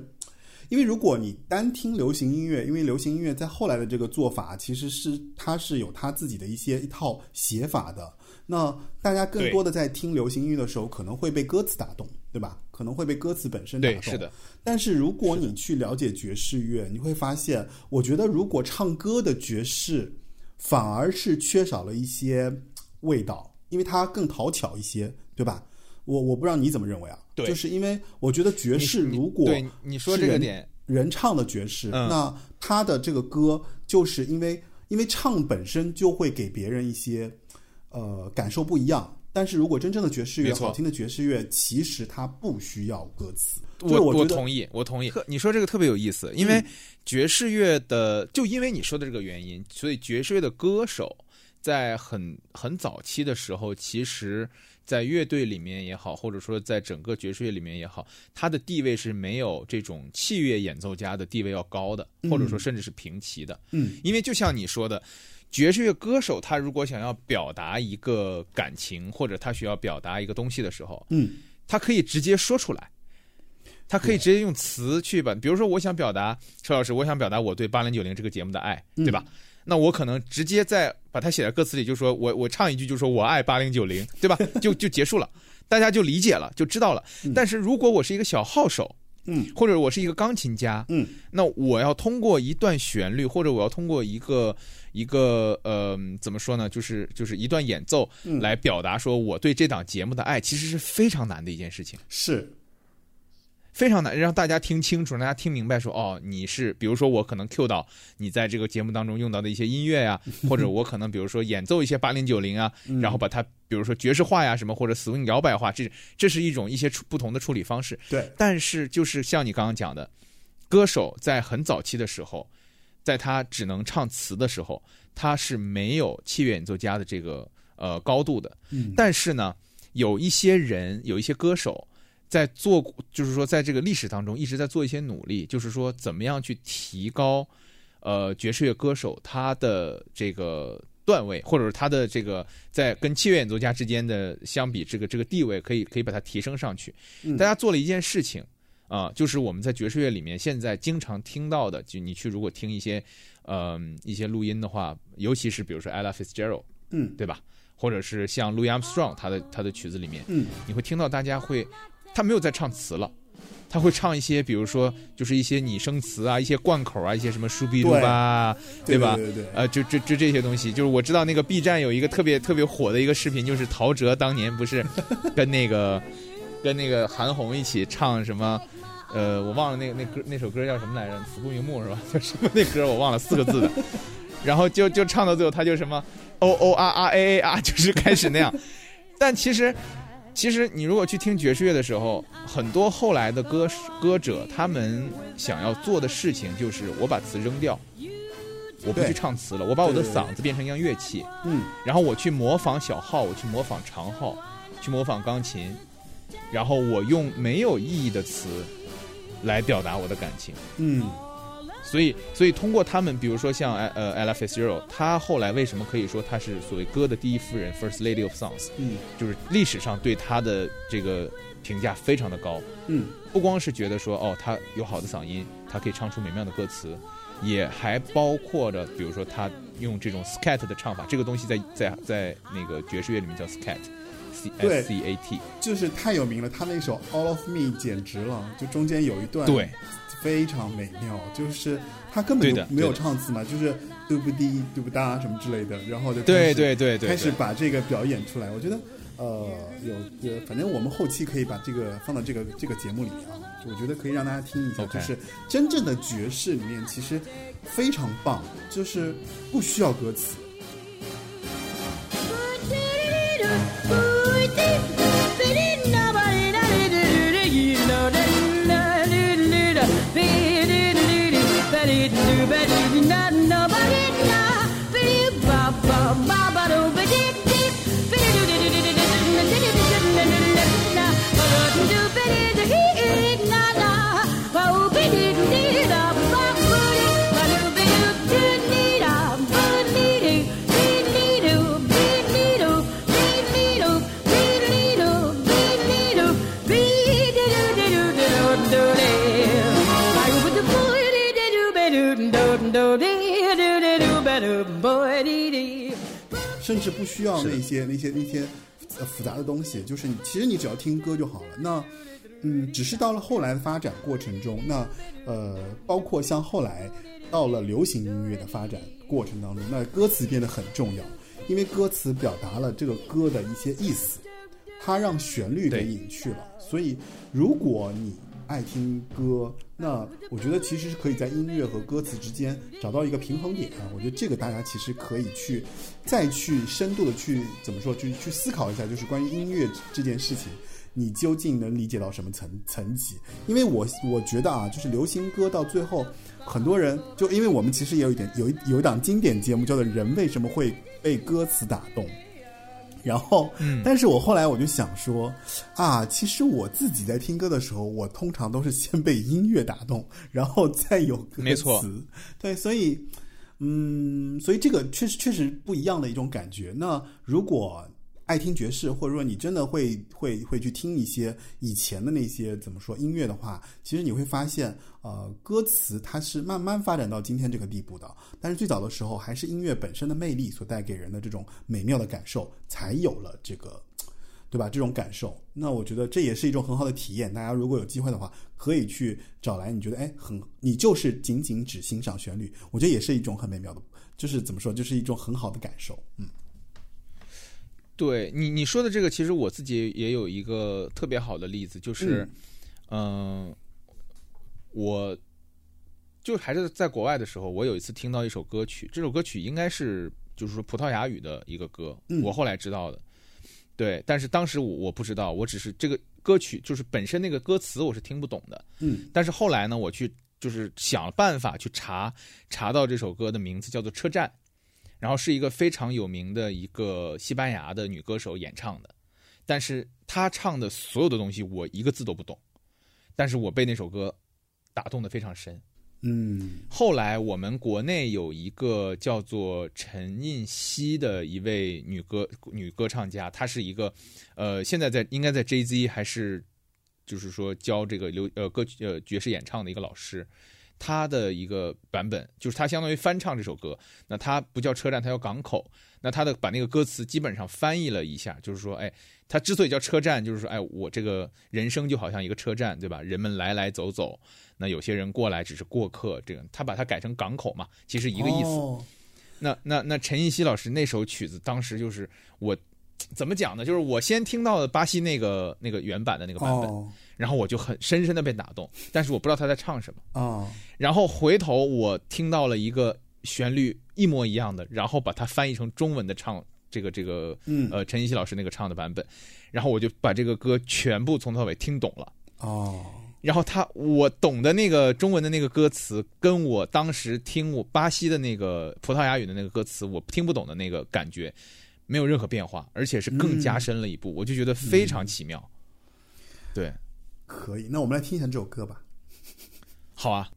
因为如果你单听流行音乐，因为流行音乐在后来的这个做法，其实是它是有它自己的一些一套写法的。那大家更多的在听流行音乐的时候，可能会被歌词打动，对吧？可能会被歌词本身打动。是的，但是如果你去了解爵士乐，你会发现，我觉得如果唱歌的爵士反而是缺少了一些味道，因为它更讨巧一些，对吧？我我不知道你怎么认为啊？对就是因为我觉得爵士如果对你说这个点，人唱的爵士，嗯那他的这个歌就是因为因为唱本身就会给别人一些呃感受不一样。但是如果真正的爵士乐，好听的爵士乐，其实它不需要歌词。就是我我同意，我同意。你说这个特别有意思，因为爵士乐的，就因为你说的这个原因，所以爵士乐的歌手在很很早期的时候，其实，在乐队里面也好，或者说在整个爵士乐里面也好，他的地位是没有这种器乐演奏家的地位要高的，或者说甚至是平齐的。嗯，因为就像你说的。爵士乐歌手他如果想要表达一个感情，或者他需要表达一个东西的时候，嗯，他可以直接说出来，他可以直接用词去把，比如说我想表达车老师，我想表达我对八零九零这个节目的爱，对吧？那我可能直接在把它写在歌词里，就说我我唱一句，就说我爱八零九零，对吧？就就结束了，大家就理解了，就知道了。但是如果我是一个小号手，嗯，或者我是一个钢琴家，嗯，那我要通过一段旋律，或者我要通过一个一个呃怎么说呢，就是就是一段演奏嗯来表达说我对这档节目的爱，其实是非常难的一件事情。是，非常难让大家听清楚，让大家听明白说，哦，你是，比如说我可能 Q 到你在这个节目当中用到的一些音乐呀、或者我可能比如说演奏一些八零九零啊，然后把它比如说爵士化呀什么，或者 swing 摇摆化，这这是一种一些不同的处理方式。对，但是就是像你刚刚讲的，歌手在很早期的时候，在他只能唱词的时候，他是没有器乐演奏家的这个呃高度的。嗯但是呢，有一些人，有一些歌手。在做，就是说，在这个历史当中一直在做一些努力，就是说，怎么样去提高，呃，爵士乐歌手他的这个段位，或者是他的这个在跟器乐演奏家之间的相比，这个这个地位可以可以把它提升上去。嗯大家做了一件事情啊、就是我们在爵士乐里面现在经常听到的，就你去如果听一些，呃，一些录音的话，尤其是比如说 Ella Fitzgerald，嗯对吧？或者是像 Louis Armstrong 他的他的曲子里面，嗯你会听到大家会，他没有在唱词了。他会唱一些，比如说，就是一些拟声词啊，一些贯口啊，一些什么舒比鲁巴啊，对吧？对对对呃，就就就这些东西，就是我知道那个 B 站有一个特别特别火的一个视频，就是陶喆当年不是 跟那个跟那个韩红一起唱什么，呃，我忘了那个那歌那首歌叫什么来着，死不瞑目是吧？叫什么那歌我忘了，四个字的。然后就就唱到最后，他就什么 O O R R A A 啊就是开始那样。但其实其实你如果去听爵士乐的时候，很多后来的歌歌者，他们想要做的事情就是我把词扔掉，我不去唱词了，我把我的嗓子变成一样乐器，嗯。然后我去模仿小号，我去模仿长号，去模仿钢琴，然后我用没有意义的词来表达我的感情。嗯所以，所以通过他们，比如说像呃 Ella Fitzgerald，她后来为什么可以说她是所谓歌的第一夫人 （First Lady of Songs），嗯。就是历史上对她的这个评价非常的高。嗯。不光是觉得说哦，她有好的嗓音，她可以唱出美妙的歌词，也还包括着，比如说他用这种 scat 的唱法，这个东西在在在那个爵士乐里面叫 scat，c 对。S c a t，就是太有名了，他那首《All of Me》简直了，就中间有一段对，非常美妙，就是他根本就没有唱词嘛，就是嘟不滴嘟不哒什么之类的，然后就开对始对对对，开始对把这个表演出来。我觉得，呃，有呃，反正我们后期可以把这个放到这个这个节目里面啊，就我觉得可以让大家听一下就是真正的爵士里面其实非常棒，就是不需要歌词。Ba ba ba ba do ba dee dee, ba dee doo dee. 甚至不需要那些那些那些呃复杂的东西，就是你其实你只要听歌就好了。那嗯，只是到了后来的发展过程中，那呃，包括像后来到了流行音乐的发展过程当中，那歌词变得很重要，因为歌词表达了这个歌的一些意思，它让旋律给隐去了。所以，如果你爱听歌，那我觉得其实是可以在音乐和歌词之间找到一个平衡点啊。我觉得这个大家其实可以去再去深度的去怎么说，去去思考一下，就是关于音乐这件事情，你究竟能理解到什么层层级？因为我我觉得啊，就是流行歌到最后，很多人就因为我们其实也有一点有一有一档经典节目叫做《人为什么会被歌词打动》。然后，嗯但是我后来我就想说，啊，其实我自己在听歌的时候，我通常都是先被音乐打动，然后再有歌词。没错对，所以，嗯，所以这个确实确实不一样的一种感觉。那如果爱听爵士，或者说你真的会会会去听一些以前的那些怎么说音乐的话，其实你会发现，呃，歌词它是慢慢发展到今天这个地步的。但是最早的时候，还是音乐本身的魅力所带给人的这种美妙的感受，才有了这个。对吧？这种感受，那我觉得这也是一种很好的体验。大家如果有机会的话，可以去找来，你觉得哎，很你就是仅仅只欣赏旋律，我觉得也是一种很美妙的，就是怎么说，就是一种很好的感受。嗯，对你你说的这个，其实我自己也有一个特别好的例子，就是，嗯、我就还是在国外的时候，我有一次听到一首歌曲，这首歌曲应该是就是说葡萄牙语的一个歌，嗯我后来知道的，对，但是当时我我不知道，我只是这个歌曲就是本身那个歌词我是听不懂的，嗯，但是后来呢，我去就是想了办法去查，查到这首歌的名字叫做《车站》，然后是一个非常有名的一个西班牙的女歌手演唱的，但是她唱的所有的东西我一个字都不懂，但是我被那首歌打动的非常深。嗯后来我们国内有一个叫做陈印希的一位女歌女歌唱家，她是一个呃现在在应该在 JZ 还是就是说教这个流呃歌曲呃爵士演唱的一个老师。她的一个版本就是他相当于翻唱这首歌，那他不叫车站，他叫港口。那他的把那个歌词基本上翻译了一下，就是说，哎，它之所以叫车站，就是说，哎，我这个人生就好像一个车站，对吧？人们来来走走，那有些人过来只是过客，这个他把它改成港口嘛，其实一个意思。哦那那那陈奕希老师那首曲子，当时就是我怎么讲呢？就是我先听到的巴西那个那个原版的那个版本，哦然后我就很深深的被打动，但是我不知道他在唱什么。哦然后回头我听到了一个旋律一模一样的，然后把它翻译成中文的唱这个这个嗯呃陈奕希老师那个唱的版本，然后我就把这个歌全部从头到尾听懂了。哦然后他我懂的那个中文的那个歌词，跟我当时听我巴西的那个葡萄牙语的那个歌词，我听不懂的那个感觉，没有任何变化，而且是更加深了一步，我就觉得非常奇妙。对，可以。那我们来听一下这首歌吧。好啊。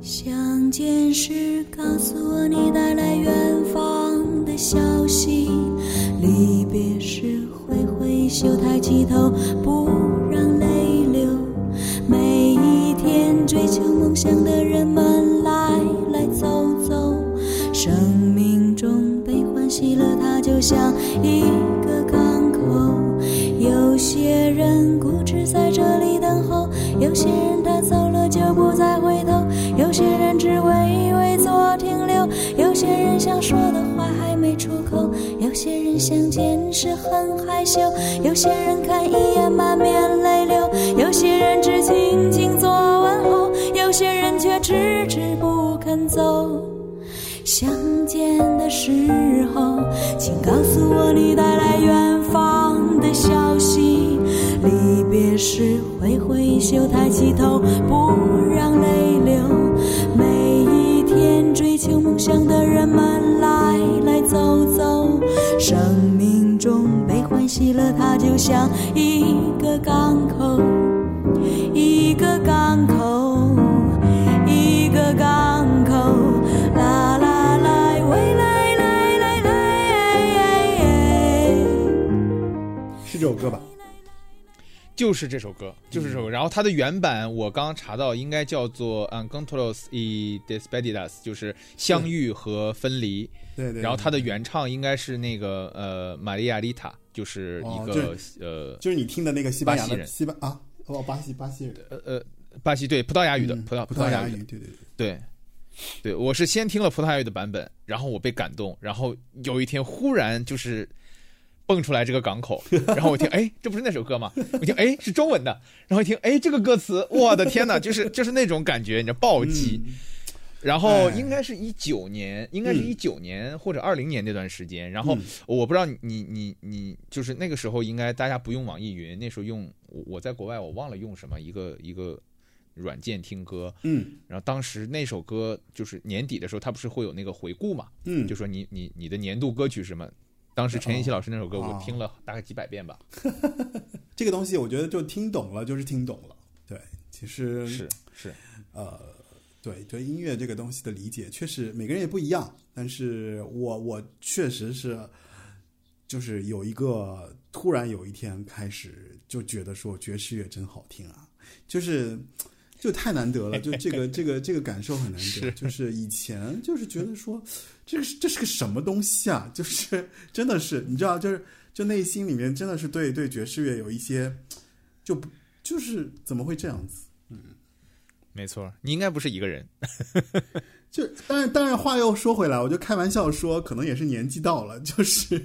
相见时告诉我你带来远方的消息离别时挥挥袖抬起头不想的人们来来走走，生命中悲欢喜乐，它就像一个港口。有些人固执在这里等候，有些人他走了就不再回头，有些人只为微为做停留，有些人想说的话还没出口，有些人相见时很害羞，有些人看一眼满面泪流，有些人只静静坐。有些人却迟迟不肯走。相见的时候，请告诉我你带来远方的消息。离别时挥挥衣袖，抬起头，不让泪流。每一天追求梦想的人们来来走走，生命中被欢喜了，它就像一个港口，一个港就是这首歌，就是这首歌。然后它的原版我刚刚查到，应该叫做《Encontros y Despedidas》，就是相遇和分离。对对。然后它的原唱应该是那个呃玛利亚丽塔，就是一个、哦呃就是你听的那个西班牙人的西班啊，哦，巴西巴西人，呃呃巴西对葡萄牙语的、嗯葡萄葡萄牙语对对。对。对，我是先听了葡萄牙语的版本，然后我被感动，然后有一天忽然就是蹦出来这个港口，然后我听，哎，这不是那首歌吗？我听，哎，是中文的，然后一听，哎，这个歌词，我的天哪，就是就是那种感觉，你知道暴击。然后哎应该是一九年，应该是嗯一九年或者二零年那段时间。然后嗯我不知道你你你你就是那个时候应该大家不用网易云，那时候用我我在国外我忘了用什么一个一个软件听歌。嗯然后当时那首歌就是年底的时候，它不是会有那个回顾嘛？嗯，就说你你你的年度歌曲是什么？当时陈奕希老师那首歌，哦我听了大概几百遍吧。这个东西，我觉得就听懂了，就是听懂了。对，其实是是，呃，对对音乐这个东西的理解，确实每个人也不一样。但是我我确实是，就是有一个突然有一天开始就觉得说爵士乐真好听啊，就是就太难得了，就这个这个这个感受很难得。是就是以前就是觉得说这是这是个什么东西啊，就是真的是你知道，就是就内心里面真的是对对爵士乐有一些就不就是怎么会这样子？嗯没错，你应该不是一个人。就但是，当然话又说回来，我就开玩笑说，可能也是年纪到了，就是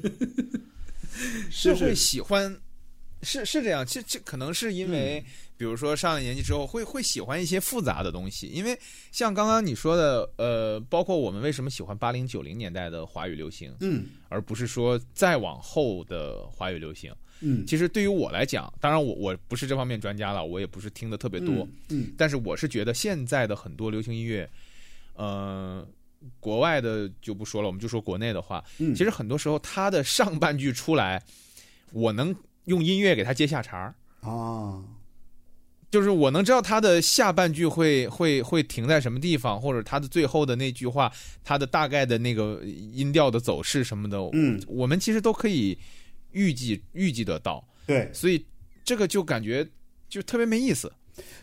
是会喜欢，是是这样。其实这可能是因为，比如说上了年纪之后，会会喜欢一些复杂的东西。因为像刚刚你说的，呃，包括我们为什么喜欢八零九零年代的华语流行，嗯而不是说再往后的华语流行。嗯其实对于我来讲，当然我我不是这方面专家了，我也不是听的特别多，嗯但是我是觉得现在的很多流行音乐，呃，国外的就不说了，我们就说国内的话，嗯其实很多时候它的上半句出来，我能用音乐给它接下茬儿。啊，就是我能知道他的下半句会会会停在什么地方，或者他的最后的那句话，他的大概的那个音调的走势什么的，嗯我们其实都可以预计预计得到，对，所以这个就感觉就特别没意思。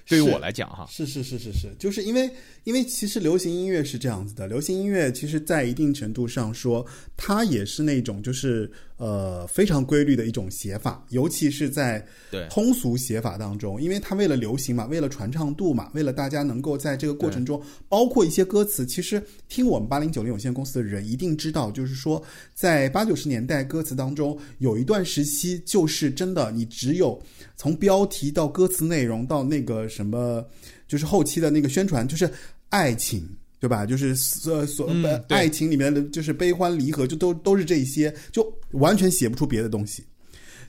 对于我来讲哈，是是是是是，就是因为因为其实流行音乐是这样子的，流行音乐其实在一定程度上说，它也是那种就是呃非常规律的一种写法，尤其是在对通俗写法当中，因为它为了流行嘛，为了传唱度嘛，为了大家能够在这个过程中，包括一些歌词，其实听我们八零九零有限公司的人一定知道，就是说在八九十年代歌词当中有一段时期，就是真的你只有从标题到歌词内容到那个什么，就是后期的那个宣传，就是爱情。对吧？就是所所、爱情里面的就是悲欢离合，就都都是这些，就完全写不出别的东西。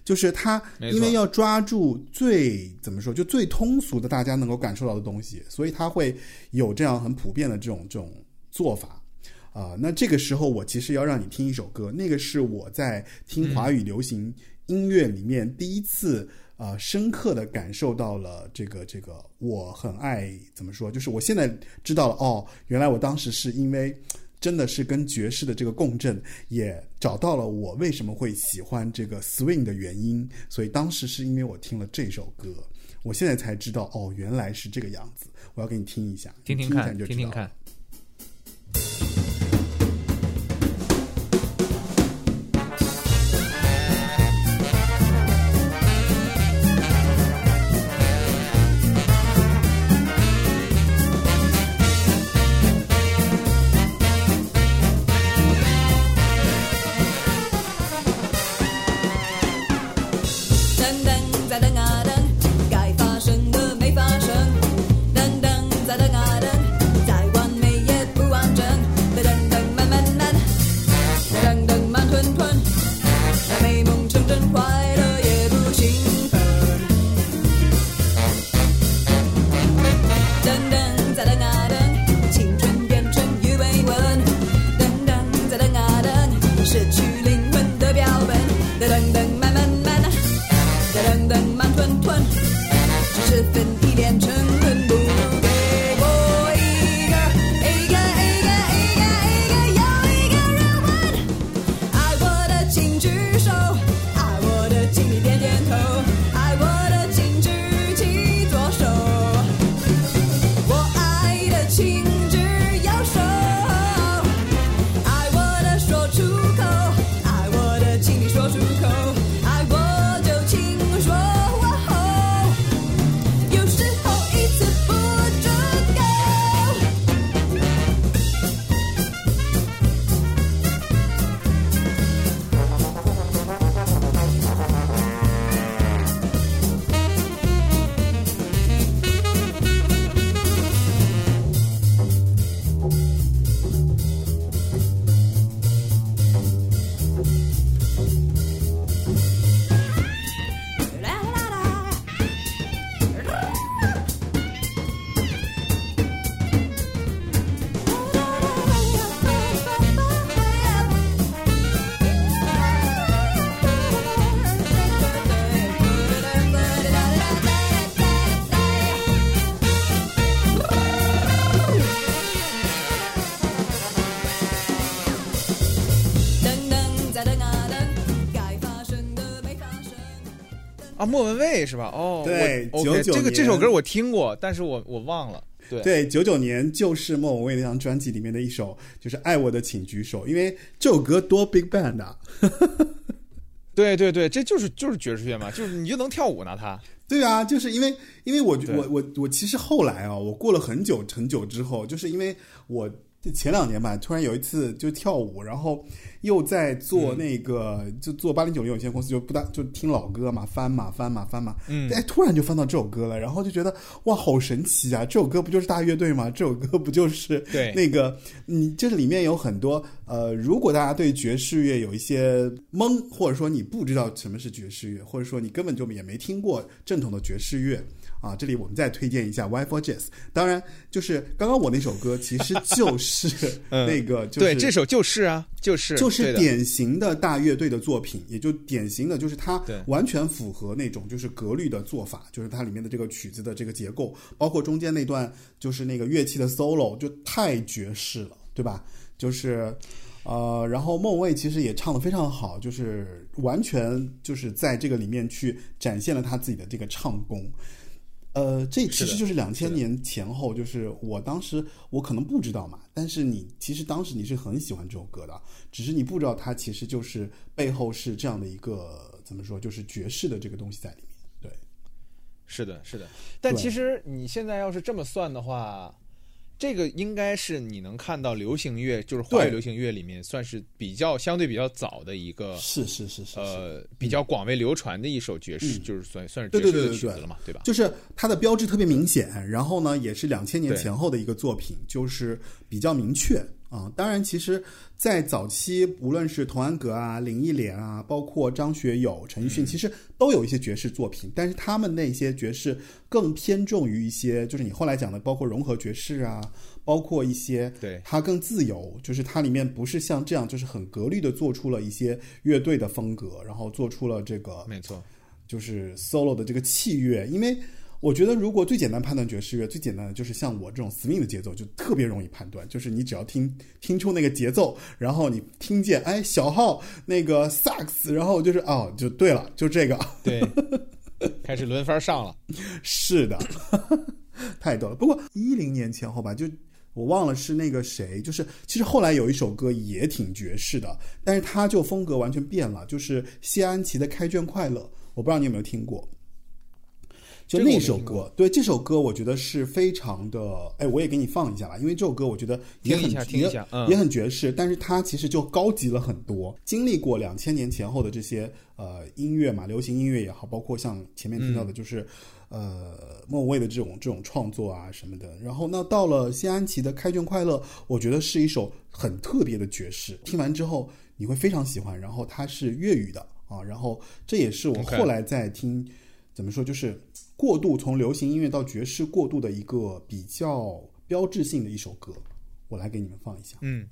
就是他因为要抓住最怎么说，就最通俗的大家能够感受到的东西，所以他会有这样很普遍的这种这种做法。啊、那这个时候我其实要让你听一首歌，那个是我在听华语流行音乐里面第一次啊、呃深刻的感受到了这个这个我很爱怎么说，就是我现在知道了哦，原来我当时是因为真的是跟爵士的这个共振，也找到了我为什么会喜欢这个 swing 的原因，所以当时是因为我听了这首歌，我现在才知道哦，原来是这个样子。我要给你听一下，听听看就听听看。啊，莫文蔚是吧？哦，对我，OK，99 这个年这首歌我听过，但是我我忘了。对，对，九九年就是莫文蔚那张专辑里面的一首，就是《爱我的请举手》，因为这首歌多 Big band 啊。对对对，这就是就是爵士乐嘛，就是你就能跳舞呢，他。对啊，就是因为因为我我我我其实后来啊，我过了很久很久之后，就是因为我前两年吧，突然有一次就跳舞，然后又在做那个、就做八零九零有限公司，就不大就听老歌嘛，翻嘛翻嘛翻嘛，嗯哎，突然就翻到这首歌了，然后就觉得哇，好神奇啊！这首歌不就是大乐队吗？这首歌不就是对那个你这里面有很多呃，如果大家对爵士乐有一些懵，或者说你不知道什么是爵士乐，或者说你根本就也没听过正统的爵士乐啊，这里我们再推荐一下 Y for Jazz。当然，就是刚刚我那首歌其实就是嗯那个，就是、对，这首就是啊，就是就是典型的大乐队的作品，也就典型的就是它对完全符合那种就是格律的做法，就是它里面的这个曲子的这个结构，包括中间那段就是那个乐器的 solo，就太爵士了，对吧？就是。呃，然后孟蔚其实也唱的非常好，就是完全就是在这个里面去展现了他自己的这个唱功。呃，这其实就是两千年前后，就是我当时我可能不知道嘛，但是你其实当时你是很喜欢这首歌的，只是你不知道它其实就是背后是这样的一个怎么说，就是爵士的这个东西在里面。对，是的，是的。但其实你现在要是这么算的话，这个应该是你能看到流行乐，就是华语流行乐里面算是比较相对比较早的一个是是是是是，呃比较广为流传的一首爵士，嗯。就是算算是对爵士的对对。对对曲子了嘛，对吧？就是它的标志特别明显，然后呢，也是两千年前后的一个作品，就是比较明确啊。当然，其实，在早期，无论是童安格啊、林忆莲啊，包括张学友、陈奕嗯。迅，其实都有一些爵士作品，但是他们那些爵士更偏重于一些，就是你后来讲的，包括融合爵士啊，包括一些对。它更自由，就是它里面不是像这样，就是很格律的做出了一些乐队的风格，然后做出了这个没错，就是 solo 的这个器乐，因为我觉得如果最简单判断爵士乐，最简单的就是像我这种 swing 的节奏，就特别容易判断，就是你只要听听出那个节奏，然后你听见哎小号那个萨克斯，然后就是哦就对了，就这个，对，开始轮番上了。是的，太逗了。不过一零年前后吧，就我忘了是那个谁，就是其实后来有一首歌也挺爵士的，但是它就风格完全变了，就是谢安琪的《开卷快乐》，我不知道你有没有听过。就那首歌，对这首歌，我觉得是非常的，哎，我也给你放一下吧，因为这首歌我觉得也很听一下也嗯也很爵士，但是它其实就高级了很多。经历过两千年前后的这些呃音乐嘛，流行音乐也好，包括像前面听到嗯的，就是、呃莫文蔚的这种这种创作啊什么的。然后那到了谢安琪的《开卷快乐》，我觉得是一首很特别的爵士，听完之后你会非常喜欢。然后它是粤语的啊，然后这也是我后来在听。怎么说，就是过渡从流行音乐到爵士过渡的一个比较标志性的一首歌，我来给你们放一下。嗯，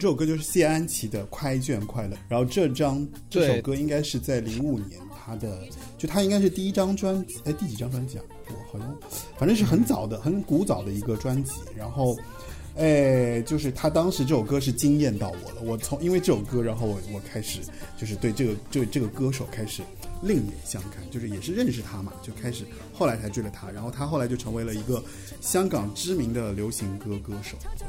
这首歌就是谢安琪的《快卷快乐》，然后这张这首歌应该是在零五年他的，就他应该是第一张专辑，哎，第几张专辑啊？我好像反正是很早的、很古早的一个专辑。然后，哎，就是他当时这首歌是惊艳到我了。我从因为这首歌，然后我我开始就是对这个这这个歌手开始另眼相看，就是也是认识他嘛，就开始后来才追了他。然后他后来就成为了一个香港知名的流行歌歌手。对。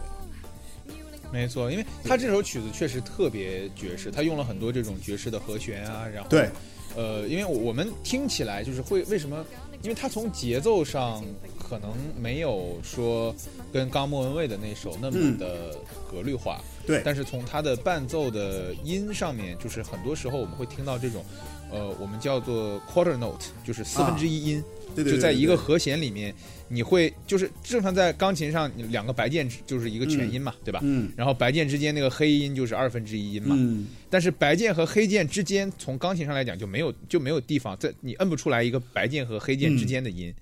没错，因为他这首曲子确实特别爵士，他用了很多这种爵士的和弦啊，然后对，呃，因为我们听起来就是会为什么？因为他从节奏上可能没有说跟刚莫文蔚的那首那么的格律化，对。但是从他的伴奏的音上面，就是很多时候我们会听到这种，呃，我们叫做 quarter note，就是四分之一音，对对对。就在一个和弦里面，你会就是正常在钢琴上，你两个白键就是一个全音嘛，对吧？嗯。然后白键之间那个黑音就是二分之一音嘛，嗯，但是白键和黑键之间，从钢琴上来讲就没有就没有地方，在你摁不出来一个白键和黑键之间的音，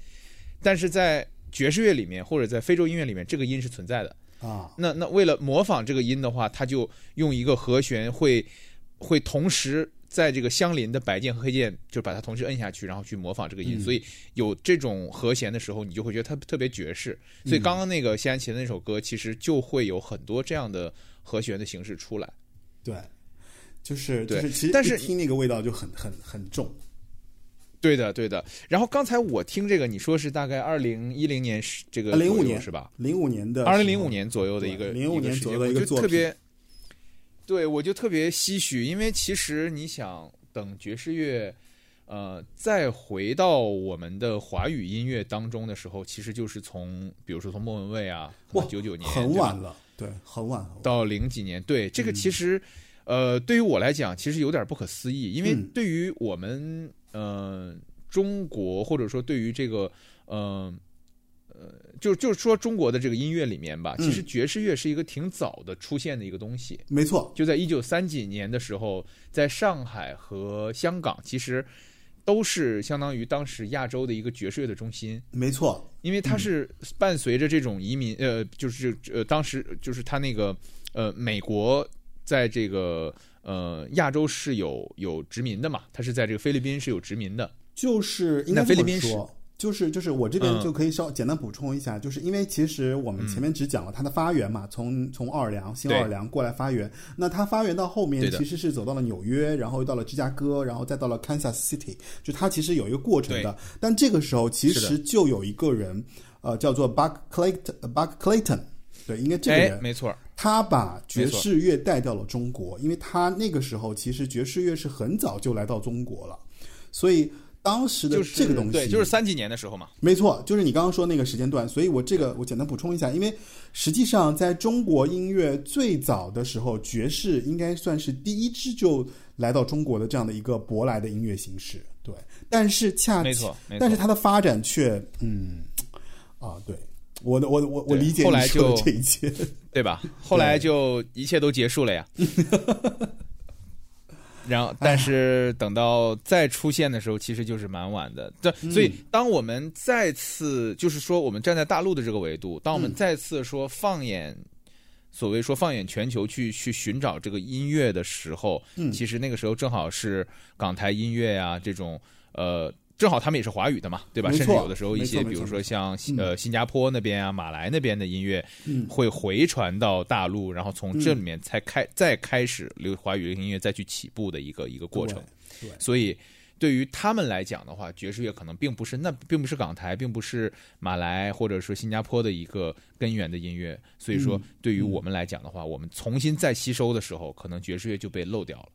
但是在爵士乐里面或者在非洲音乐里面，这个音是存在的。啊，那那为了模仿这个音的话，他就用一个和弦会会同时在这个相邻的白键和黑键，就把它同时摁下去，然后去模仿这个音。嗯所以有这种和弦的时候，你就会觉得它特别爵士。所以刚刚那个谢安琪的那首歌，其实就会有很多这样的和弦的形式出来。对，就是就对是其实但是听那个味道就很很很重。对的，对的。然后刚才我听这个，你说是大概二零一零年是这个零五年是吧？？零五年的，二零零五年左右的一个零五年左右的一个作品，对我就特别唏嘘，因为其实你想，等爵士乐，呃，再回到我们的华语音乐当中的时候，其实就是从，比如说从莫文蔚啊，哇九九年很晚了，对，很晚了。到零几年，对这个嗯其实，呃，对于我来讲，其实有点不可思议，因为嗯对于我们，呃，中国或者说对于这个，嗯，呃，就就是说中国的这个音乐里面吧，其实嗯爵士乐是一个挺早的出现的一个东西，没错，就在一九三几年的时候，在上海和香港，其实都是相当于当时亚洲的一个爵士乐的中心。没错，因为它是伴随着这种移民，呃，就是呃，当时就是他那个呃，美国在这个呃亚洲是有有殖民的嘛，它是在这个菲律宾是有殖民的，就是那菲律宾说。就是就是我这边嗯。就可以稍简单补充一下，就是因为其实我们前面只讲了它的发源嘛，从从奥尔良新奥尔良过来发源，那它发源到后面其实是走到了纽约，然后又到了芝加哥，然后再到了 Kansas City，就它其实有一个过程的。但这个时候其实就有一个人，呃，叫做 Buck Clayton，Buck Clayton，对，应该这个哎人，，没错，他把爵士乐带到了中国，因为他那个时候其实爵士乐是很早就来到中国了，所以当时的就是这个东西，对，就是三几年的时候嘛，没错，就是你刚刚说那个时间段，所以我这个我简单补充一下，因为实际上在中国音乐最早的时候，爵士应该算是第一支就来到中国的这样的一个舶来的音乐形式，对。但是恰没错但是它的发展却，嗯，啊，对，我的我我我理解后来你说的就这一切，对吧？后来就一切都结束了呀。然后，但是等到再出现的时候，其实就是蛮晚的。对，所以当我们再次，就是说，我们站在大陆的这个维度，当我们嗯再次说放眼，所谓说放眼全球去去寻找这个音乐的时候，嗯其实那个时候正好是港台音乐呀、这种呃。正好他们也是华语的嘛，对吧？甚至有的时候一些，比如说像嗯呃新加坡那边啊、马来那边的音乐，嗯会回传到大陆，然后从这里面才开、再开始流华语流行音乐再去起步的一个一个过程。对对所以对于他们来讲的话，爵士乐可能并不是那并不是港台，并不是马来或者说新加坡的一个根源的音乐。所以说嗯，对于我们来讲的话，我们重新再吸收的时候，可能爵士乐就被漏掉了。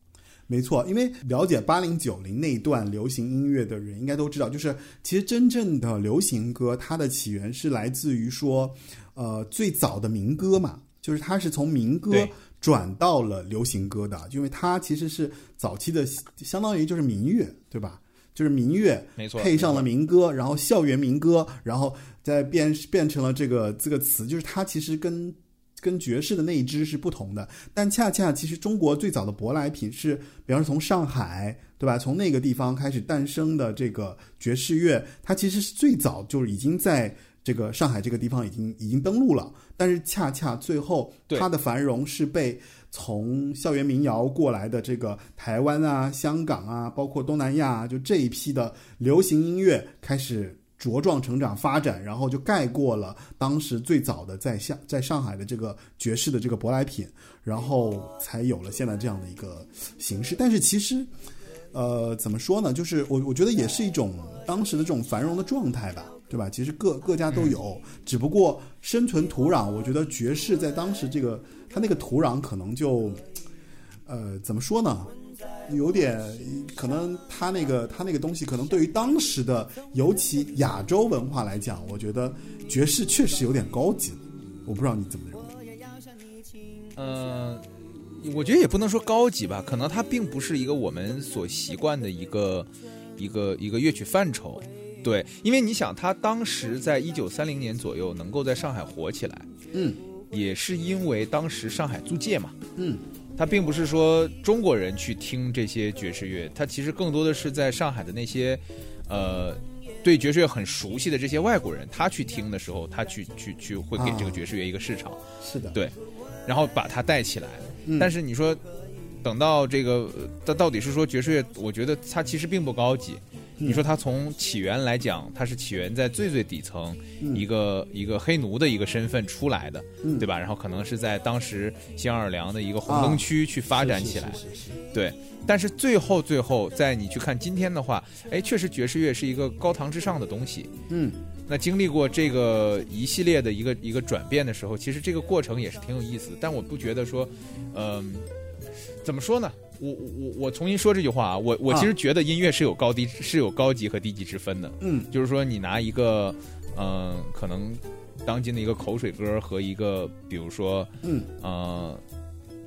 没错，因为了解八零九零那一段流行音乐的人应该都知道，就是其实真正的流行歌，它的起源是来自于说，呃，最早的民歌嘛，就是它是从民歌转到了流行歌的，因为它其实是早期的，相当于就是民乐，对吧？就是民乐，没错配上了民歌，然后校园民歌，然后再变变成了这个这个词，就是它其实跟跟爵士的那一支是不同的。但恰恰其实中国最早的舶来品是，比方说从上海，对吧？从那个地方开始诞生的这个爵士乐，它其实是最早就是已经在这个上海这个地方已经已经登陆了。但是恰恰最后它的繁荣是被从校园民谣过来的这个台湾啊、香港啊，包括东南亚啊，就这一批的流行音乐开始茁壮成长发展，然后就盖过了当时最早的在上在上海的这个爵士的这个舶来品，然后才有了现在这样的一个形式。但是其实，呃，怎么说呢？就是我我觉得也是一种当时的这种繁荣的状态吧，对吧？其实各各家都有，只不过生存土壤，我觉得爵士在当时这个它那个土壤可能就，呃，怎么说呢？有点可能，他那个他那个东西，可能对于当时的尤其亚洲文化来讲，我觉得爵士确实有点高级了。我不知道你怎么认为。呃、我觉得也不能说高级吧，可能它并不是一个我们所习惯的一个一个一个乐曲范畴。对，因为你想，他当时在一九三零年左右能够在上海火起来，嗯也是因为当时上海租界嘛。嗯，他并不是说中国人去听这些爵士乐，他其实更多的是在上海的那些，呃，对爵士乐很熟悉的这些外国人，他去听的时候，他去去去会给这个爵士乐一个市场。是的，对，然后把它带起来。嗯但是你说，等到这个，呃它到底是说爵士乐，我觉得它其实并不高级。嗯你说它从起源来讲，它是起源在最最底层，嗯一个一个黑奴的一个身份出来的，嗯对吧？然后可能是在当时新奥尔良的一个红灯区去发展起来，对。但是最后最后，在你去看今天的话，哎，确实爵士乐是一个高堂之上的东西。嗯那经历过这个一系列的一个一个转变的时候，其实这个过程也是挺有意思的。但我不觉得说，嗯、怎么说呢？我我我重新说这句话啊，我我啊。其实觉得音乐是有高低是有高级和低级之分的。嗯。就是说，你拿一个嗯、可能当今的一个口水歌和一个比如说嗯。呃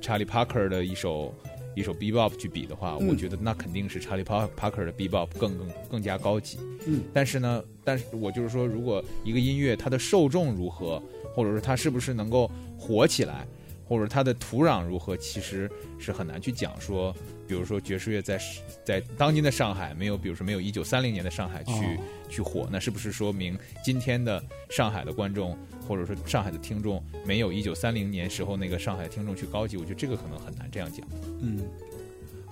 查理帕克的一首一首 bebop 去比的话，嗯。我觉得那肯定是查理帕帕克的 bebop 更更更加高级。嗯。但是呢，但是我就是说，如果一个音乐它的受众如何，或者说它是不是能够火起来，或者它的土壤如何，其实是很难去讲说。比如说爵士乐在在当今的上海没有，比如说没有一九三零年的上海去、哦去火，那是不是说明今天的上海的观众或者说上海的听众没有一九三零年时候那个上海的听众去高级？我觉得这个可能很难这样讲。嗯，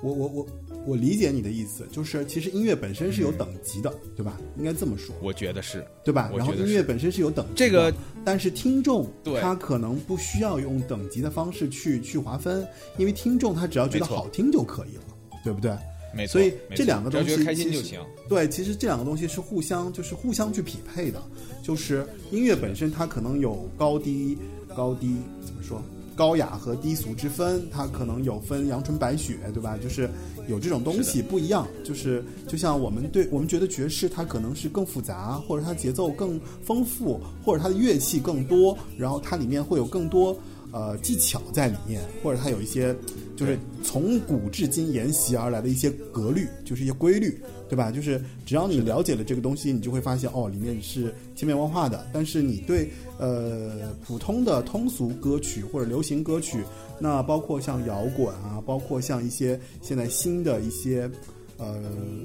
我我我我理解你的意思，就是其实音乐本身是有等级的，对吧？应该这么说，我觉得是，对吧？然后音乐本身是有等级的，这个但是听众他可能不需要用等级的方式去去划分，因为听众他只要觉得好听就可以了，对不对？没错。所以这两个东西只要觉得开心其实就行。对，其实这两个东西是互相就是互相去匹配的，就是音乐本身它可能有高低高低怎么说高雅和低俗之分，它可能有分阳春白雪，对吧？就是有这种东西不一样，就是就像我们对我们觉得爵士它可能是更复杂，或者它节奏更丰富，或者它的乐器更多，然后它里面会有更多呃技巧在里面，或者它有一些就是从古至今沿袭而来的一些格律，就是一些规律，对吧？就是只要你了解了这个东西，你就会发现哦，里面是千变万化的。但是你对呃普通的通俗歌曲或者流行歌曲，那包括像摇滚啊，包括像一些现在新的一些。呃，